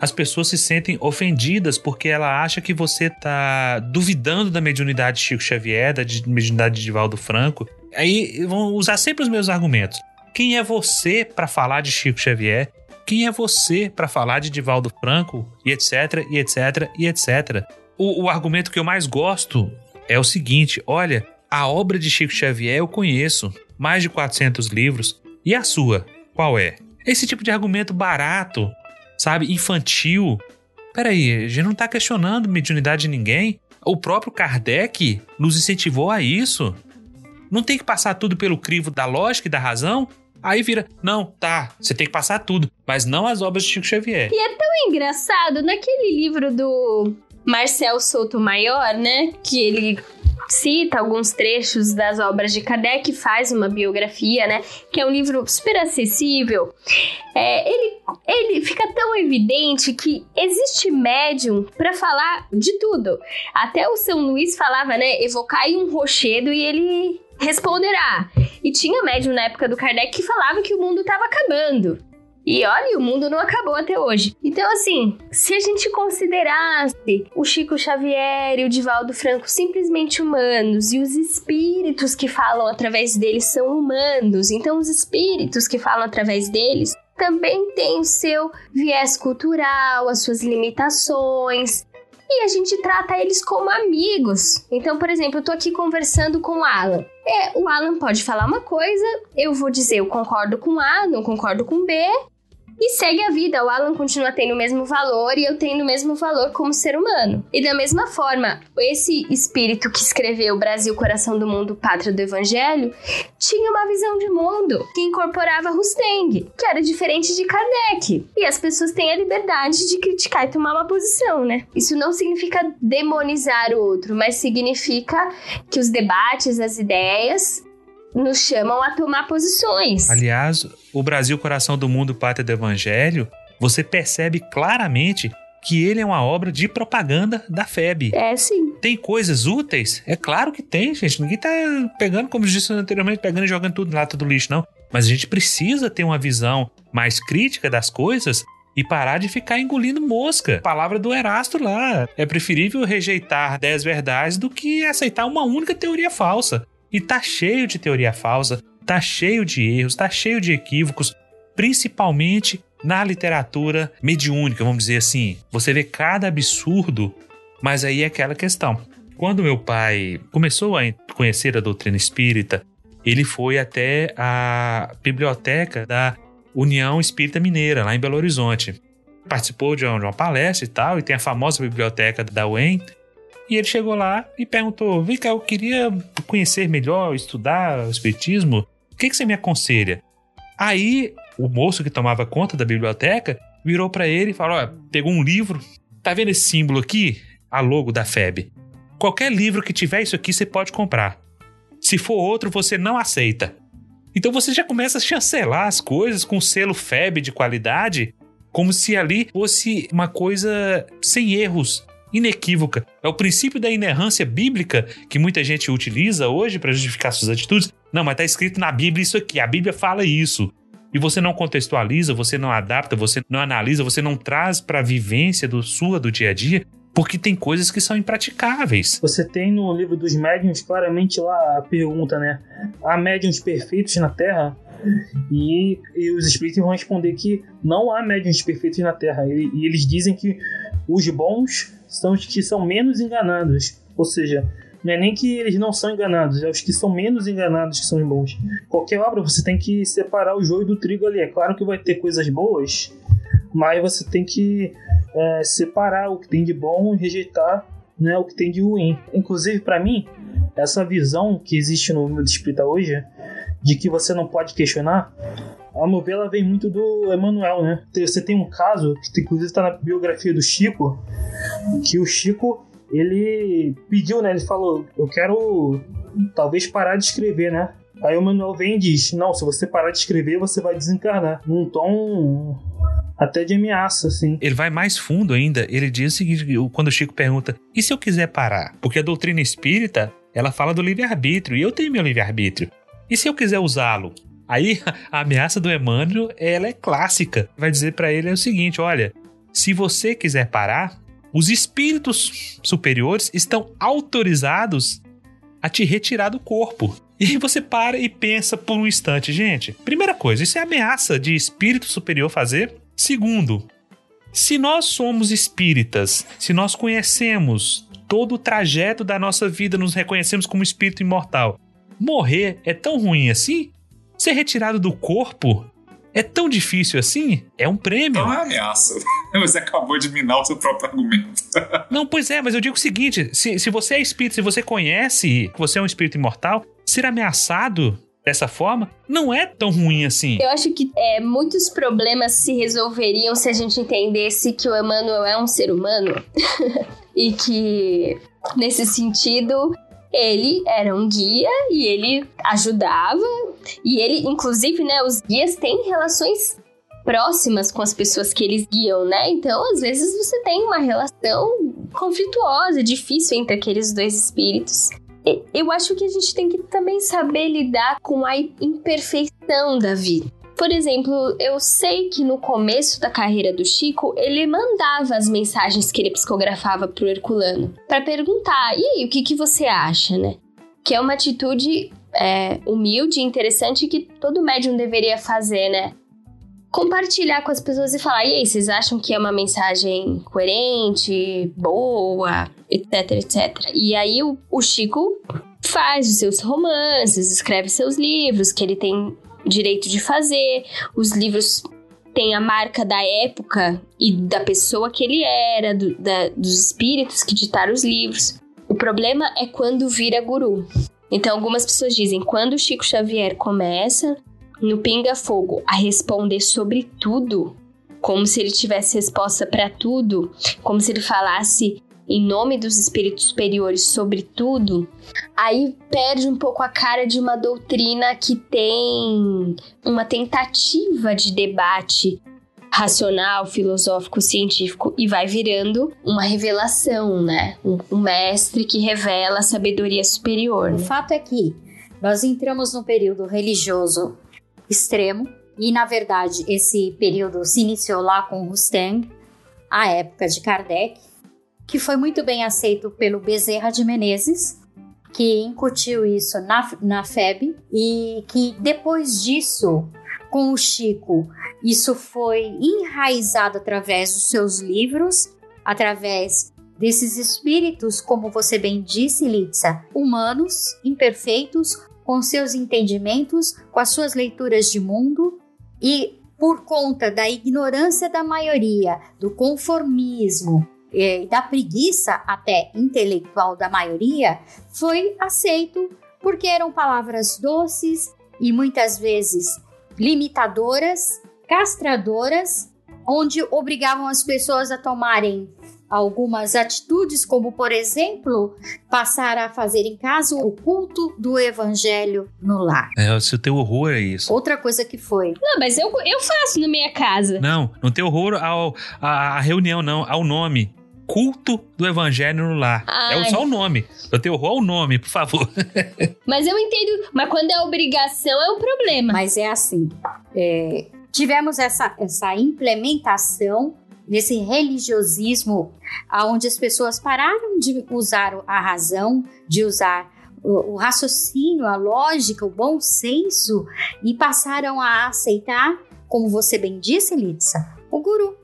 as pessoas se sentem ofendidas porque ela acha que você está duvidando da mediunidade de Chico Xavier, da mediunidade de Divaldo Franco. Aí vão usar sempre os meus argumentos. Quem é você para falar de Chico Xavier? Quem é você para falar de Divaldo Franco? E etc, e etc, e etc. O, o argumento que eu mais gosto é o seguinte: olha, a obra de Chico Xavier eu conheço, mais de 400 livros. E a sua? Qual é? Esse tipo de argumento barato sabe, infantil. Peraí, a gente não tá questionando mediunidade de ninguém. O próprio Kardec nos incentivou a isso. Não tem que passar tudo pelo crivo da lógica e da razão? Aí vira, não, tá, você tem que passar tudo, mas não as obras de Chico Xavier. E é tão engraçado, naquele livro do Marcel Sotomayor, né? Que ele cita alguns trechos das obras de Kardec, faz uma biografia, né? Que é um livro super acessível. É, ele, ele fica tão evidente que existe médium para falar de tudo. Até o São Luís falava, né? Evocai um rochedo e ele responderá. E tinha médium na época do Kardec que falava que o mundo estava acabando. E olha, o mundo não acabou até hoje. Então, assim, se a gente considerasse o Chico Xavier e o Divaldo Franco simplesmente humanos e os espíritos que falam através deles são humanos, então os espíritos que falam através deles também têm o seu viés cultural, as suas limitações, e a gente trata eles como amigos. Então, por exemplo, eu tô aqui conversando com o Alan. É, o Alan pode falar uma coisa, eu vou dizer eu concordo com A, não concordo com B, e segue a vida. O Alan continua tendo o mesmo valor e eu tenho o mesmo valor como ser humano. E da mesma forma, esse espírito que escreveu Brasil, Coração do Mundo, Pátria do Evangelho, tinha uma visão de mundo que incorporava Rusteng, que era diferente de Kardec. E as pessoas têm a liberdade de criticar e tomar uma posição, né? Isso não significa demonizar o outro, mas significa que os debates, as ideias nos chamam a tomar posições. Aliás, o Brasil Coração do Mundo Pátria do Evangelho, você percebe claramente que ele é uma obra de propaganda da FEB. É, sim. Tem coisas úteis? É claro que tem, gente. Ninguém tá pegando, como eu disse anteriormente, pegando e jogando tudo lá, tudo lixo, não. Mas a gente precisa ter uma visão mais crítica das coisas e parar de ficar engolindo mosca. Palavra do Erasto lá. É preferível rejeitar dez verdades do que aceitar uma única teoria falsa. E tá cheio de teoria falsa, tá cheio de erros, tá cheio de equívocos, principalmente na literatura mediúnica, vamos dizer assim. Você vê cada absurdo, mas aí é aquela questão. Quando meu pai começou a conhecer a doutrina espírita, ele foi até a biblioteca da União Espírita Mineira, lá em Belo Horizonte. Participou de uma, palestra e tal, e tem a famosa biblioteca da UEM, e ele chegou lá e perguntou: Vem cá, eu queria conhecer melhor, estudar o Espiritismo. O que, que você me aconselha? Aí o moço que tomava conta da biblioteca virou para ele e falou: Ó, pegou um livro. Tá vendo esse símbolo aqui? A logo da FEB. Qualquer livro que tiver isso aqui você pode comprar. Se for outro, você não aceita. Então você já começa a chancelar as coisas com selo FEB de qualidade, como se ali fosse uma coisa sem erros, inequívoca. É o princípio da inerrância bíblica que muita gente utiliza hoje para justificar suas atitudes. Não, mas está escrito na Bíblia isso aqui. A Bíblia fala isso. E você não contextualiza, você não adapta, você não analisa, você não traz para a vivência do sua do dia a dia, porque tem coisas que são impraticáveis. Você tem no livro dos médiuns claramente lá a pergunta, né? Há médiuns perfeitos na Terra? E, e os espíritos vão responder que não há médiuns perfeitos na Terra. E, e eles dizem que os bons são os que são menos enganados. Ou seja, não é nem que eles não são enganados, é os que são menos enganados que são os bons. Qualquer obra você tem que separar o joio do trigo ali. É claro que vai ter coisas boas, mas você tem que é, separar o que tem de bom e rejeitar né, o que tem de ruim. Inclusive, para mim, essa visão que existe no mundo espírita hoje, de que você não pode questionar, a meu ver, ela vem muito do Emmanuel, né? Você tem um caso, que inclusive está na biografia do Chico, que o Chico, ele pediu, né? Ele falou, eu quero talvez parar de escrever, né? Aí o Manuel vem e diz, não, se você parar de escrever, você vai desencarnar. Num tom até de ameaça, assim. Ele vai mais fundo ainda. Ele diz o seguinte: quando o Chico pergunta, e se eu quiser parar? Porque a doutrina espírita, ela fala do livre-arbítrio, e eu tenho meu livre-arbítrio. E se eu quiser usá-lo? Aí a ameaça do Emmanuel, ela é clássica. Vai dizer para ele é o seguinte: olha, se você quiser parar, os espíritos superiores estão autorizados a te retirar do corpo. E você para e pensa por um instante, gente. Primeira coisa, isso é ameaça de espírito superior fazer? Segundo, se nós somos espíritas, se nós conhecemos todo o trajeto da nossa vida, nos reconhecemos como espírito imortal, morrer é tão ruim assim? Ser retirado do corpo é tão difícil assim? É um prêmio. É ameaça. Você acabou de minar o seu próprio argumento. Não, pois é, mas eu digo o seguinte: se, se você é espírito, se você conhece que você é um espírito imortal, ser ameaçado dessa forma não é tão ruim assim. Eu acho que é, muitos problemas se resolveriam se a gente entendesse que o Emmanuel é um ser humano. e que, nesse sentido, ele era um guia e ele ajudava. E ele, inclusive, né, os guias têm relações próximas com as pessoas que eles guiam, né? Então, às vezes você tem uma relação conflituosa, difícil entre aqueles dois espíritos. Eu acho que a gente tem que também saber lidar com a imperfeição da vida. Por exemplo, eu sei que no começo da carreira do Chico, ele mandava as mensagens que ele psicografava pro Herculano para perguntar: e aí, o que, que você acha, né? Que é uma atitude é, humilde e interessante que todo médium deveria fazer, né? Compartilhar com as pessoas e falar: e aí, vocês acham que é uma mensagem coerente, boa, etc, etc. E aí o, o Chico faz os seus romances, escreve seus livros, que ele tem direito de fazer. Os livros têm a marca da época e da pessoa que ele era, do, da, dos espíritos que ditaram os livros. O problema é quando vira guru. Então, algumas pessoas dizem, quando o Chico Xavier começa no Pinga Fogo a responder sobre tudo, como se ele tivesse resposta para tudo, como se ele falasse em nome dos espíritos superiores sobre tudo, aí perde um pouco a cara de uma doutrina que tem uma tentativa de debate racional, filosófico, científico e vai virando uma revelação, né? Um, um mestre que revela a sabedoria superior. O né? fato é que nós entramos num período religioso extremo e, na verdade, esse período se iniciou lá com Rustang, a época de Kardec, que foi muito bem aceito pelo Bezerra de Menezes, que incutiu isso na, na FEB, e que depois disso, com o Chico, isso foi enraizado através dos seus livros, através desses espíritos, como você bem disse, Litsa, humanos, imperfeitos, com seus entendimentos, com as suas leituras de mundo e por conta da ignorância da maioria, do conformismo, e da preguiça até intelectual da maioria, foi aceito porque eram palavras doces e muitas vezes limitadoras, castradoras, onde obrigavam as pessoas a tomarem algumas atitudes, como por exemplo, passar a fazer em casa o culto do evangelho no lar. É, o teu horror é isso. Outra coisa que foi. Não, mas eu, eu faço na minha casa. Não, não tem horror ao, à, à reunião, não, ao nome. Culto do Evangelho no Lar. Ai. É só o nome. Eu tenho horror ao nome, por favor. Mas eu entendo. Mas quando é obrigação, é um problema. Mas é assim: é, tivemos essa, essa implementação nesse religiosismo, onde as pessoas pararam de usar a razão, de usar o, o raciocínio, a lógica, o bom senso e passaram a aceitar, como você bem disse, Litsa, o guru.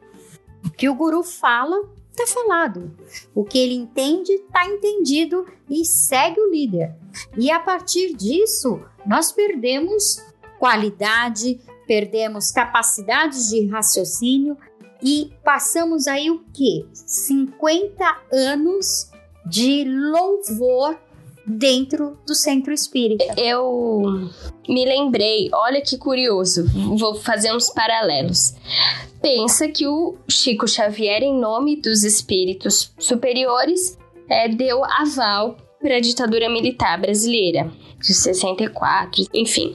O que o guru fala, tá falado. O que ele entende, tá entendido e segue o líder. E a partir disso, nós perdemos qualidade, perdemos capacidade de raciocínio e passamos aí o quê? 50 anos de louvor dentro do centro espírita. Eu me lembrei, olha que curioso, vou fazer uns paralelos. Pensa que o Chico Xavier, em nome dos espíritos superiores, é, deu aval para a ditadura militar brasileira de 64, enfim.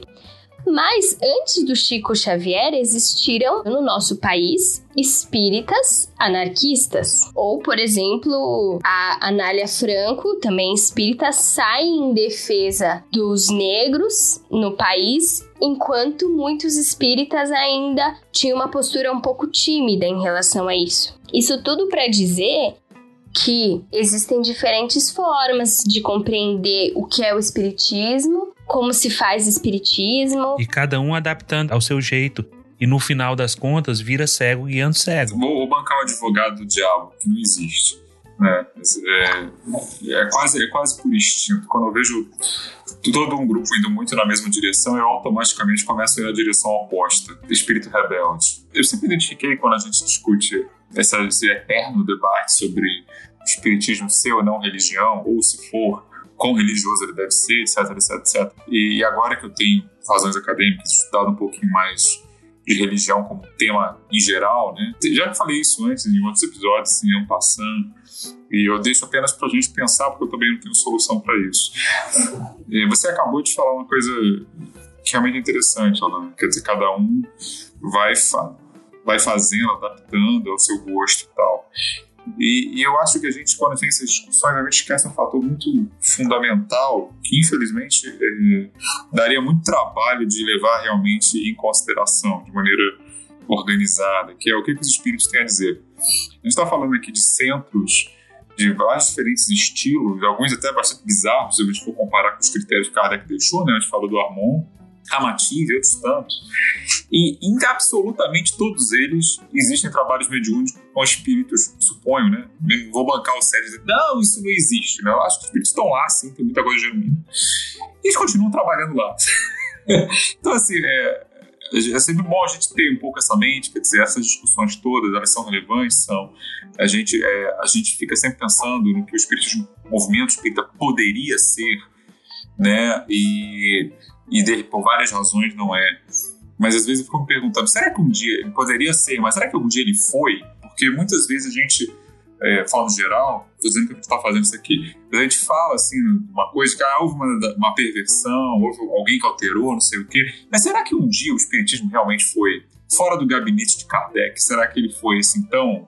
Mas antes do Chico Xavier existiram no nosso país espíritas anarquistas. Ou, por exemplo, a Anália Franco, também espírita, sai em defesa dos negros no país, enquanto muitos espíritas ainda tinham uma postura um pouco tímida em relação a isso. Isso tudo para dizer que existem diferentes formas de compreender o que é o espiritismo, como se faz espiritismo. E cada um adaptando ao seu jeito. E no final das contas, vira cego guiando cego. Vou, vou bancar o advogado do diabo, que não existe. Né? É, é, quase, é quase por instinto. Quando eu vejo todo um grupo indo muito na mesma direção, eu automaticamente começo a ir na direção oposta, espírito rebelde. Eu sempre identifiquei quando a gente discute essa, esse eterno debate sobre espiritismo ser ou não religião, ou se for, quão religioso ele deve ser, etc, etc, etc. E agora que eu tenho razões acadêmicas, estudado um pouquinho mais de religião como tema em geral, né? Já falei isso antes em outros episódios, assim, passando. E eu deixo apenas para a gente pensar, porque eu também não tenho solução para isso. E você acabou de falar uma coisa que realmente é interessante, Alan. Quer dizer, cada um vai, fa vai fazendo, adaptando ao seu gosto e tal. E, e, eu acho que a gente, quando tem essas discussões, a gente esquece um fator muito fundamental que, infelizmente, é, daria muito trabalho de levar realmente em consideração, de maneira organizada, que é o que, que os espíritos têm a dizer. A gente está falando aqui de centros de vários diferentes estilos, alguns até bastante bizarros, se a gente for comparar com os critérios que Kardec deixou, né? A gente falou do Armon, Ramatiz e outros tantos. E em absolutamente todos eles existem trabalhos mediúnicos com espíritos, suponho, né? Vou bancar o sério e dizer, não, isso não existe. Né? Eu acho que os espíritos estão lá, sim, tem muita coisa genuína. E eles continuam trabalhando lá. então, assim, é, é sempre bom a gente ter um pouco essa mente, quer dizer, essas discussões todas, elas são relevantes, são. A gente, é, a gente fica sempre pensando no que o espiritismo, o movimento espírita poderia ser, né? E e de, por várias razões não é. Mas às vezes eu fico me perguntando, será que um dia ele poderia ser, mas será que algum dia ele foi? Porque muitas vezes a gente, é, falando geral, dizendo que a gente está fazendo isso aqui, a gente fala assim, uma coisa que ah, houve uma, uma perversão, houve alguém que alterou, não sei o quê, mas será que um dia o Espiritismo realmente foi fora do gabinete de Kardec? Será que ele foi assim tão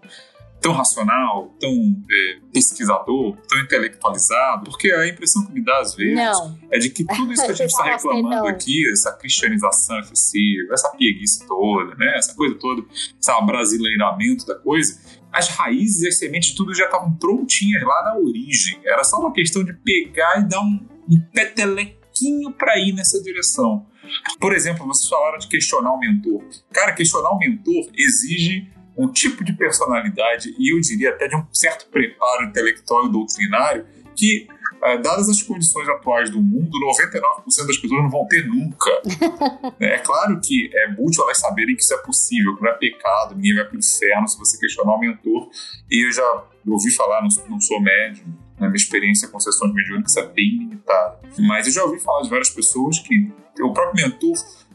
tão racional, tão é, pesquisador, tão intelectualizado, porque a impressão que me dá às vezes não. é de que tudo isso que a gente está reclamando aqui, essa cristianização excessiva, essa pieguice toda, né, essa coisa toda, esse abrasileiramento da coisa, as raízes as sementes tudo já estavam prontinhas lá na origem. Era só uma questão de pegar e dar um, um petelequinho para ir nessa direção. Por exemplo, vocês falaram de questionar o mentor. Cara, questionar o mentor exige um tipo de personalidade e eu diria até de um certo preparo intelectual e doutrinário que, eh, dadas as condições atuais do mundo, 99% das pessoas não vão ter nunca. é claro que é útil elas saberem que isso é possível, que não é pecado, ninguém vai para o inferno se você questionar o mentor. E eu já ouvi falar, não, não sou médium, na minha experiência com sessões mediúnicas é bem limitada. Mas eu já ouvi falar de várias pessoas que o próprio mentor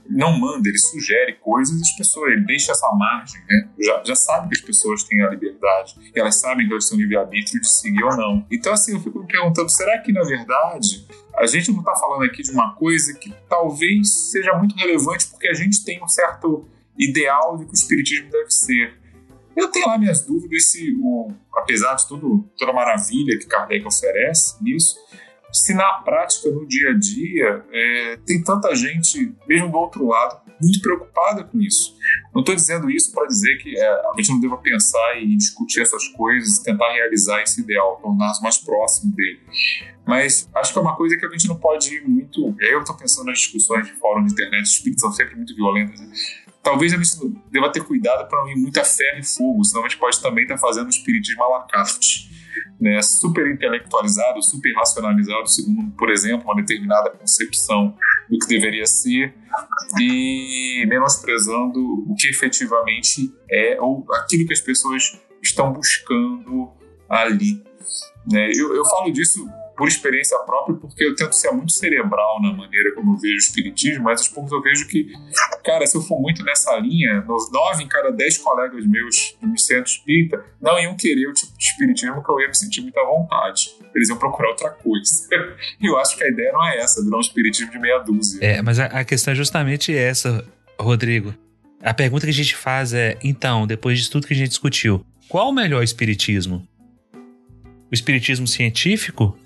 não manda, ele sugere coisas, as pessoas, ele deixa essa margem, né? Já, já sabe que as pessoas têm a liberdade, elas sabem que elas têm o livre-arbítrio de seguir ou não. Então, assim, eu fico me perguntando, será que, na verdade, a gente não está falando aqui de uma coisa que talvez seja muito relevante porque a gente tem um certo ideal de que o espiritismo deve ser. Eu tenho lá minhas dúvidas se, o, apesar de tudo, toda a maravilha que Kardec oferece nisso, se na prática, no dia a dia, é, tem tanta gente, mesmo do outro lado, muito preocupada com isso. Não estou dizendo isso para dizer que é, a gente não deva pensar e discutir essas coisas, tentar realizar esse ideal, tornar-se mais próximo dele. Mas acho que é uma coisa que a gente não pode ir muito. Eu estou pensando nas discussões de fórum de internet, os espíritos são sempre muito violentos. Né? Talvez a gente deva ter cuidado para não ir muita ferro e fogo, senão a gente pode também estar tá fazendo o espiritismo à la carte né, super intelectualizado, super racionalizado, segundo, por exemplo, uma determinada concepção do que deveria ser, e menosprezando o que efetivamente é, ou aquilo que as pessoas estão buscando ali. Né? Eu, eu falo disso por experiência própria, porque eu tento ser muito cerebral na maneira como eu vejo o espiritismo, mas aos poucos eu vejo que, cara, se eu for muito nessa linha, nove em cada dez colegas meus do centro espírita não iam querer o tipo de espiritismo que eu ia me sentir muita vontade. Eles iam procurar outra coisa. E eu acho que a ideia não é essa, virar um espiritismo de meia dúzia. É, mas a, a questão é justamente essa, Rodrigo. A pergunta que a gente faz é: então, depois de tudo que a gente discutiu, qual o melhor espiritismo? O espiritismo científico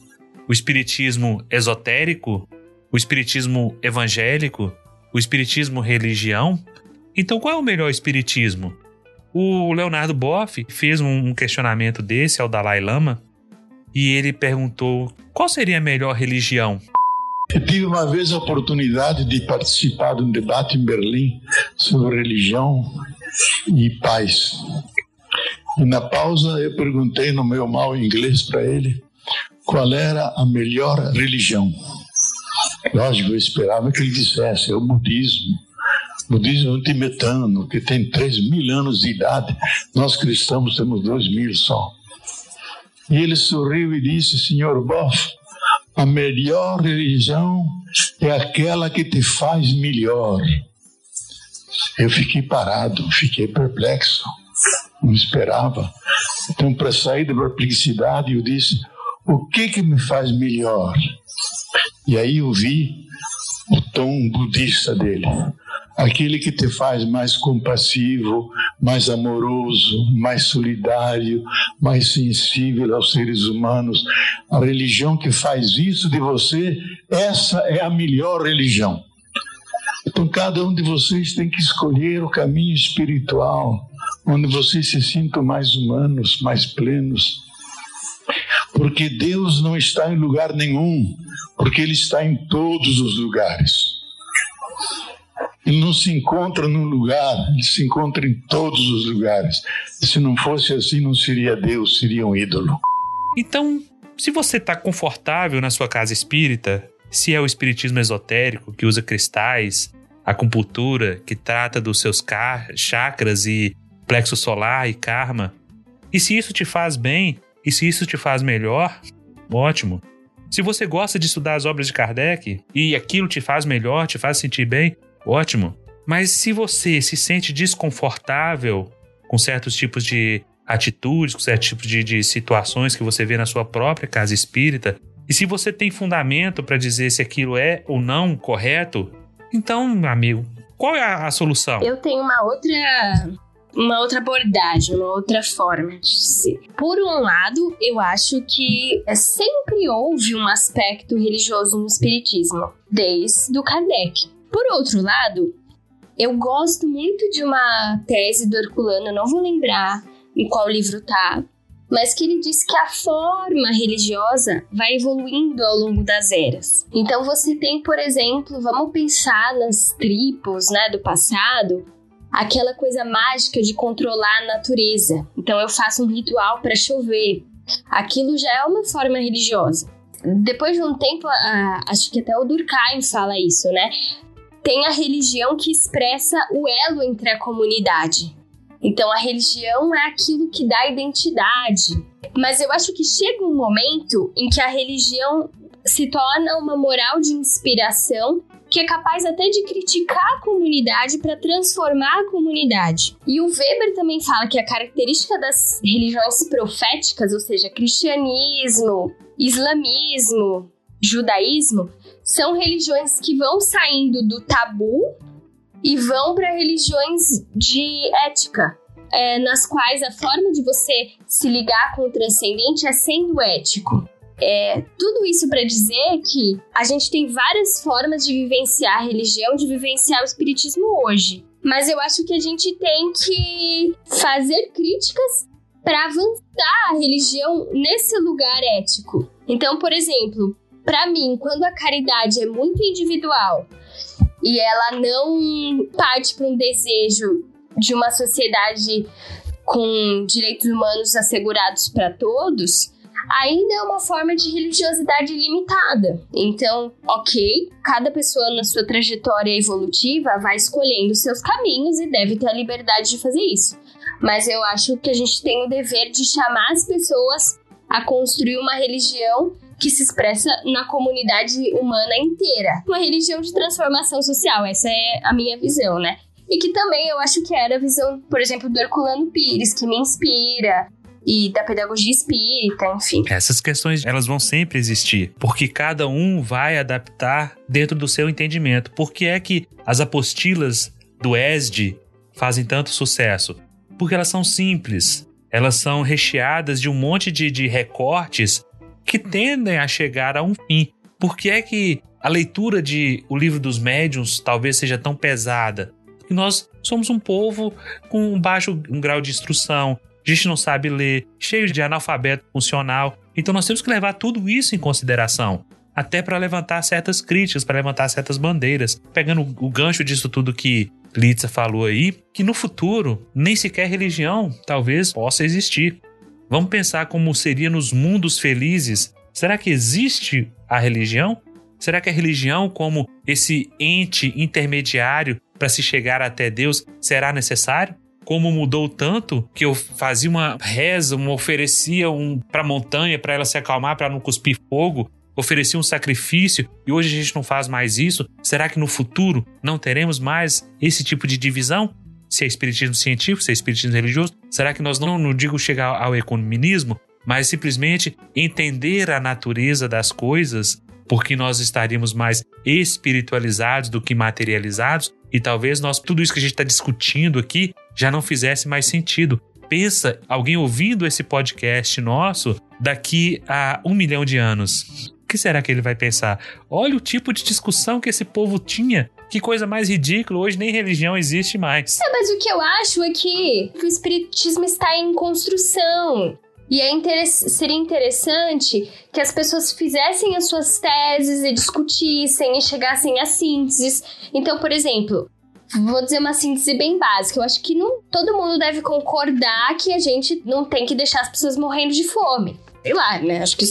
o espiritismo esotérico, o espiritismo evangélico, o espiritismo religião. Então, qual é o melhor espiritismo? O Leonardo Boff fez um questionamento desse ao Dalai Lama e ele perguntou qual seria a melhor religião. Eu tive uma vez a oportunidade de participar de um debate em Berlim sobre religião e paz. E na pausa eu perguntei no meu mal inglês para ele qual era a melhor religião. Lógico, eu esperava que ele dissesse, é o budismo. Budismo tibetano, que tem 3 mil anos de idade, nós cristãos temos 2 mil só. E ele sorriu e disse, senhor Boff, a melhor religião é aquela que te faz melhor. Eu fiquei parado, fiquei perplexo, não esperava. Então, para sair da perplexidade, eu disse: o que que me faz melhor? E aí eu vi o tom budista dele aquele que te faz mais compassivo, mais amoroso, mais solidário, mais sensível aos seres humanos. A religião que faz isso de você, essa é a melhor religião. Então, cada um de vocês tem que escolher o caminho espiritual, onde vocês se sintam mais humanos, mais plenos. Porque Deus não está em lugar nenhum, porque Ele está em todos os lugares. Ele não se encontra num lugar, ele se encontra em todos os lugares. Se não fosse assim, não seria Deus, seria um ídolo. Então, se você está confortável na sua casa espírita, se é o espiritismo esotérico que usa cristais, acupuntura que trata dos seus chakras e plexo solar e karma, e se isso te faz bem, e se isso te faz melhor, ótimo. Se você gosta de estudar as obras de Kardec e aquilo te faz melhor, te faz sentir bem, ótimo. Mas se você se sente desconfortável com certos tipos de atitudes, com certos tipos de, de situações que você vê na sua própria casa espírita, e se você tem fundamento para dizer se aquilo é ou não correto, então, amigo, qual é a, a solução? Eu tenho uma outra uma outra abordagem, uma outra forma de ser. Por um lado, eu acho que sempre houve um aspecto religioso no espiritismo, desde o Kardec. Por outro lado, eu gosto muito de uma tese do Herculano, não vou lembrar em qual livro tá, mas que ele diz que a forma religiosa vai evoluindo ao longo das eras. Então você tem, por exemplo, vamos pensar nas tribos, né, do passado, aquela coisa mágica de controlar a natureza. Então eu faço um ritual para chover. Aquilo já é uma forma religiosa. Depois de um tempo, acho que até o Durkheim fala isso, né? tem a religião que expressa o elo entre a comunidade. Então, a religião é aquilo que dá identidade. Mas eu acho que chega um momento em que a religião se torna uma moral de inspiração que é capaz até de criticar a comunidade para transformar a comunidade. E o Weber também fala que a característica das religiões proféticas, ou seja, cristianismo, islamismo, judaísmo, são religiões que vão saindo do tabu e vão para religiões de ética, é, nas quais a forma de você se ligar com o transcendente é sendo ético. É, tudo isso para dizer que a gente tem várias formas de vivenciar a religião, de vivenciar o espiritismo hoje. Mas eu acho que a gente tem que fazer críticas para avançar a religião nesse lugar ético. Então, por exemplo, para mim, quando a caridade é muito individual e ela não parte para um desejo de uma sociedade com direitos humanos assegurados para todos, ainda é uma forma de religiosidade limitada. Então, ok, cada pessoa na sua trajetória evolutiva vai escolhendo seus caminhos e deve ter a liberdade de fazer isso. Mas eu acho que a gente tem o dever de chamar as pessoas a construir uma religião que se expressa na comunidade humana inteira. Uma religião de transformação social, essa é a minha visão, né? E que também eu acho que era a visão, por exemplo, do Herculano Pires, que me inspira, e da pedagogia espírita, enfim. Essas questões elas vão sempre existir, porque cada um vai adaptar dentro do seu entendimento. Por que é que as apostilas do ESD fazem tanto sucesso? Porque elas são simples, elas são recheadas de um monte de, de recortes que tendem a chegar a um fim. Por que é que a leitura de O Livro dos Médiuns talvez seja tão pesada? E nós somos um povo com um baixo um grau de instrução, a gente não sabe ler, cheio de analfabeto funcional. Então nós temos que levar tudo isso em consideração, até para levantar certas críticas, para levantar certas bandeiras. Pegando o gancho disso tudo que Litza falou aí, que no futuro nem sequer religião talvez possa existir. Vamos pensar como seria nos mundos felizes. Será que existe a religião? Será que a religião, como esse ente intermediário para se chegar até Deus, será necessário? Como mudou tanto que eu fazia uma reza, uma oferecia um para montanha para ela se acalmar, para não cuspir fogo, oferecia um sacrifício e hoje a gente não faz mais isso? Será que no futuro não teremos mais esse tipo de divisão? Se é espiritismo científico, se é espiritismo religioso, será que nós não, não digo chegar ao economismo, mas simplesmente entender a natureza das coisas, porque nós estaríamos mais espiritualizados do que materializados e talvez nós tudo isso que a gente está discutindo aqui já não fizesse mais sentido. Pensa alguém ouvindo esse podcast nosso daqui a um milhão de anos. O que será que ele vai pensar? Olha o tipo de discussão que esse povo tinha. Que coisa mais ridícula, hoje nem religião existe mais. É, mas o que eu acho é que o espiritismo está em construção. E é interess seria interessante que as pessoas fizessem as suas teses e discutissem e chegassem a sínteses. Então, por exemplo, vou dizer uma síntese bem básica. Eu acho que não, todo mundo deve concordar que a gente não tem que deixar as pessoas morrendo de fome. Sei lá, né? Acho que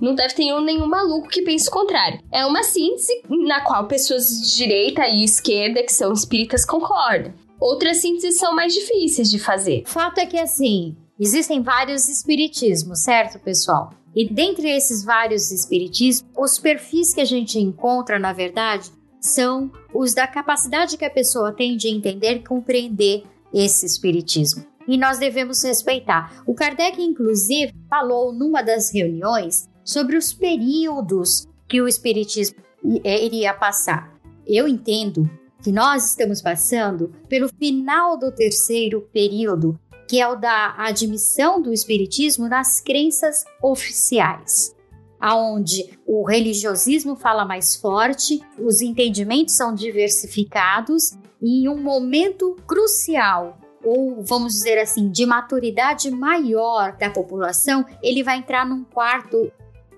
não deve ter nenhum maluco que pense o contrário. É uma síntese na qual pessoas de direita e esquerda, que são espíritas, concordam. Outras sínteses são mais difíceis de fazer. Fato é que, assim, Existem vários espiritismos, certo, pessoal? E dentre esses vários espiritismos, os perfis que a gente encontra, na verdade, são os da capacidade que a pessoa tem de entender e compreender esse espiritismo. E nós devemos respeitar. O Kardec, inclusive, falou numa das reuniões sobre os períodos que o espiritismo é, iria passar. Eu entendo que nós estamos passando pelo final do terceiro período, que é o da admissão do espiritismo nas crenças oficiais, aonde o religiosismo fala mais forte, os entendimentos são diversificados e em um momento crucial ou vamos dizer assim, de maturidade maior da população, ele vai entrar num quarto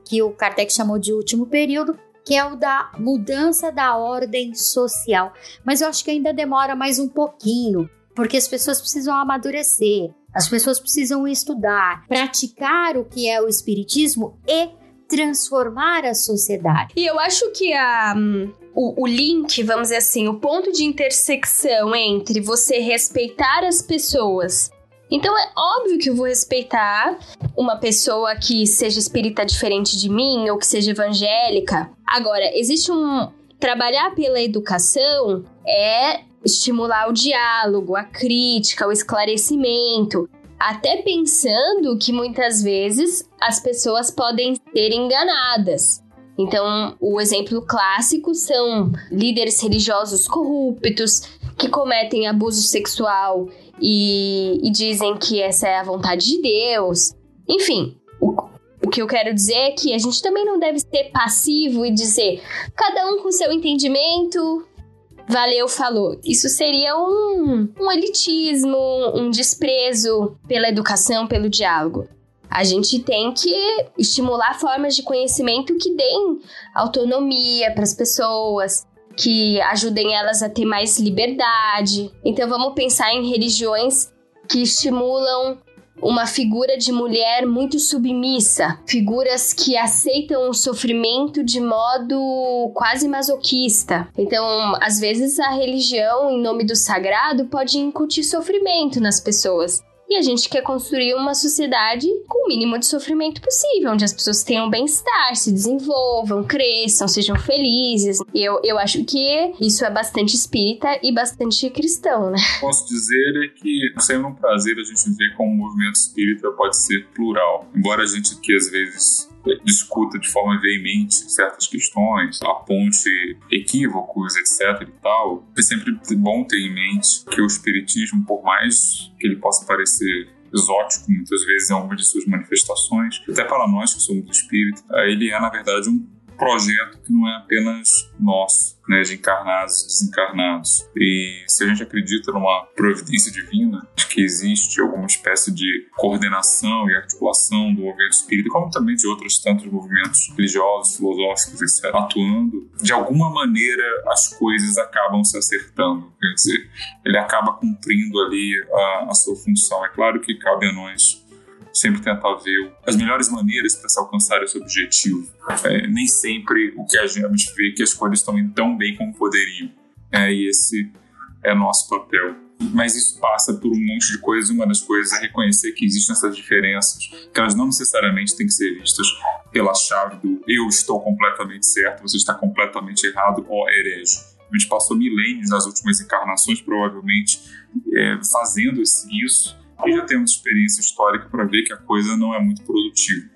que o Kardec chamou de último período, que é o da mudança da ordem social. Mas eu acho que ainda demora mais um pouquinho, porque as pessoas precisam amadurecer, as pessoas precisam estudar, praticar o que é o espiritismo e transformar a sociedade. E eu acho que a, um, o, o, link, vamos dizer assim, o ponto de intersecção entre você respeitar as pessoas. Então é óbvio que eu vou respeitar uma pessoa que seja espírita diferente de mim ou que seja evangélica. Agora, existe um. Trabalhar pela educação é estimular o diálogo, a crítica, o esclarecimento, até pensando que muitas vezes as pessoas podem ser enganadas. Então, o exemplo clássico são líderes religiosos corruptos que cometem abuso sexual e, e dizem que essa é a vontade de Deus. Enfim, o, o que eu quero dizer é que a gente também não deve ser passivo e dizer cada um com seu entendimento, valeu, falou. Isso seria um, um elitismo, um desprezo pela educação, pelo diálogo. A gente tem que estimular formas de conhecimento que deem autonomia para as pessoas, que ajudem elas a ter mais liberdade. Então vamos pensar em religiões que estimulam uma figura de mulher muito submissa, figuras que aceitam o sofrimento de modo quase masoquista. Então, às vezes a religião, em nome do sagrado, pode incutir sofrimento nas pessoas. E a gente quer construir uma sociedade com o mínimo de sofrimento possível, onde as pessoas tenham bem-estar, se desenvolvam, cresçam, sejam felizes. Eu, eu acho que isso é bastante espírita e bastante cristão, né? Posso dizer é que sempre um prazer a gente ver como o movimento espírita pode ser plural. Embora a gente aqui às vezes discuta de forma veemente certas questões, aponte equívocos, etc e tal, é sempre bom ter em mente que o espiritismo, por mais que ele possa parecer exótico muitas vezes em algumas de suas manifestações, até para nós que somos do espírito, ele é na verdade um projeto que não é apenas nosso, né, de encarnados e desencarnados. E se a gente acredita numa providência divina, de que existe alguma espécie de coordenação e articulação do movimento espírita, como também de outros tantos movimentos religiosos, filosóficos, etc., atuando, de alguma maneira as coisas acabam se acertando. Quer dizer, ele acaba cumprindo ali a, a sua função. É claro que cabe a nós sempre tentar ver as melhores maneiras para se alcançar esse objetivo. É, nem sempre o que a gente vê que as coisas estão indo tão bem como poderiam. É, e esse é nosso papel. Mas isso passa por um monte de coisas. Uma das coisas é reconhecer que existem essas diferenças, que elas não necessariamente têm que ser vistas pela chave do eu estou completamente certo, você está completamente errado, ó herege. A gente passou milênios nas últimas encarnações, provavelmente, é, fazendo isso, e já temos experiência histórica para ver que a coisa não é muito produtiva.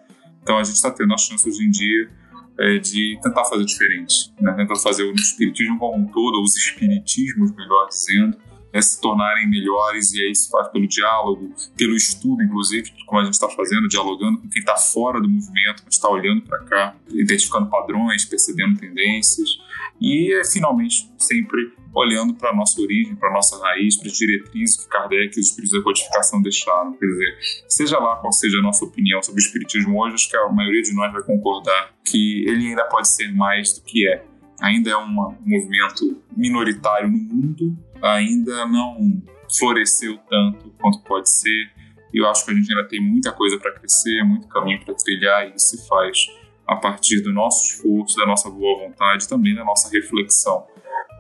Então a gente está tendo a chance hoje em dia é, de tentar fazer diferente, né? tentar fazer o espiritismo como um todo, os espiritismos, melhor dizendo, é, se tornarem melhores, e aí se faz pelo diálogo, pelo estudo, inclusive, como a gente está fazendo, dialogando com quem está fora do movimento, está olhando para cá, identificando padrões, percebendo tendências, e finalmente sempre olhando para a nossa origem, para a nossa raiz, para as diretrizes que Kardec e os espíritos da codificação deixaram. Quer dizer, seja lá qual seja a nossa opinião sobre o espiritismo hoje, acho que a maioria de nós vai concordar que ele ainda pode ser mais do que é. Ainda é um movimento minoritário no mundo, ainda não floresceu tanto quanto pode ser. Eu acho que a gente ainda tem muita coisa para crescer, muito caminho para trilhar, e isso se faz a partir do nosso esforço, da nossa boa vontade, também da nossa reflexão.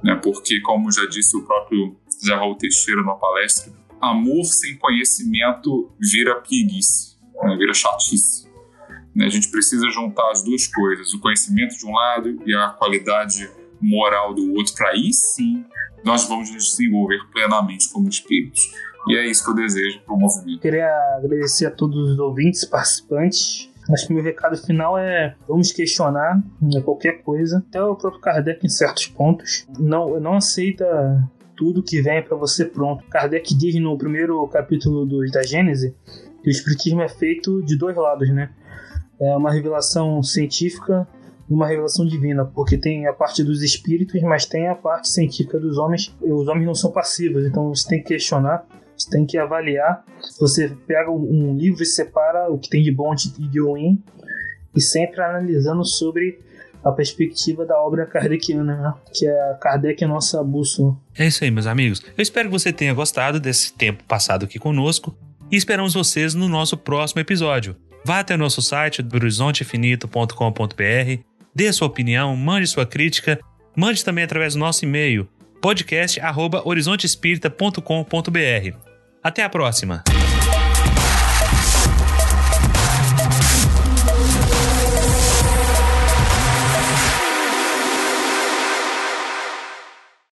Né? Porque, como já disse o próprio Zé Raul Teixeira numa palestra, amor sem conhecimento vira preguiça, né? vira chatice. Né? A gente precisa juntar as duas coisas, o conhecimento de um lado e a qualidade moral do outro, para aí sim nós vamos nos desenvolver plenamente como espíritos. E é isso que eu desejo para o movimento. Queria agradecer a todos os ouvintes, participantes. Acho que meu recado final é vamos questionar né, qualquer coisa, até o próprio Kardec em certos pontos. Não, não aceita tudo que vem para você pronto. Kardec diz no primeiro capítulo do, da Gênese que o Espiritismo é feito de dois lados, né? É uma revelação científica uma revelação divina, porque tem a parte dos espíritos, mas tem a parte científica dos homens. E os homens não são passivos, então você tem que questionar, você tem que avaliar. Você pega um livro e separa o que tem de bom e de ruim, e sempre analisando sobre a perspectiva da obra kardeciana, né? que é Kardec é nossa bússola. É isso aí, meus amigos. Eu espero que você tenha gostado desse tempo passado aqui conosco e esperamos vocês no nosso próximo episódio. Vá até nosso site horizontefinito.com.br Dê sua opinião, mande sua crítica, mande também através do nosso e-mail podcast@horizontespirita.com.br. Até a próxima.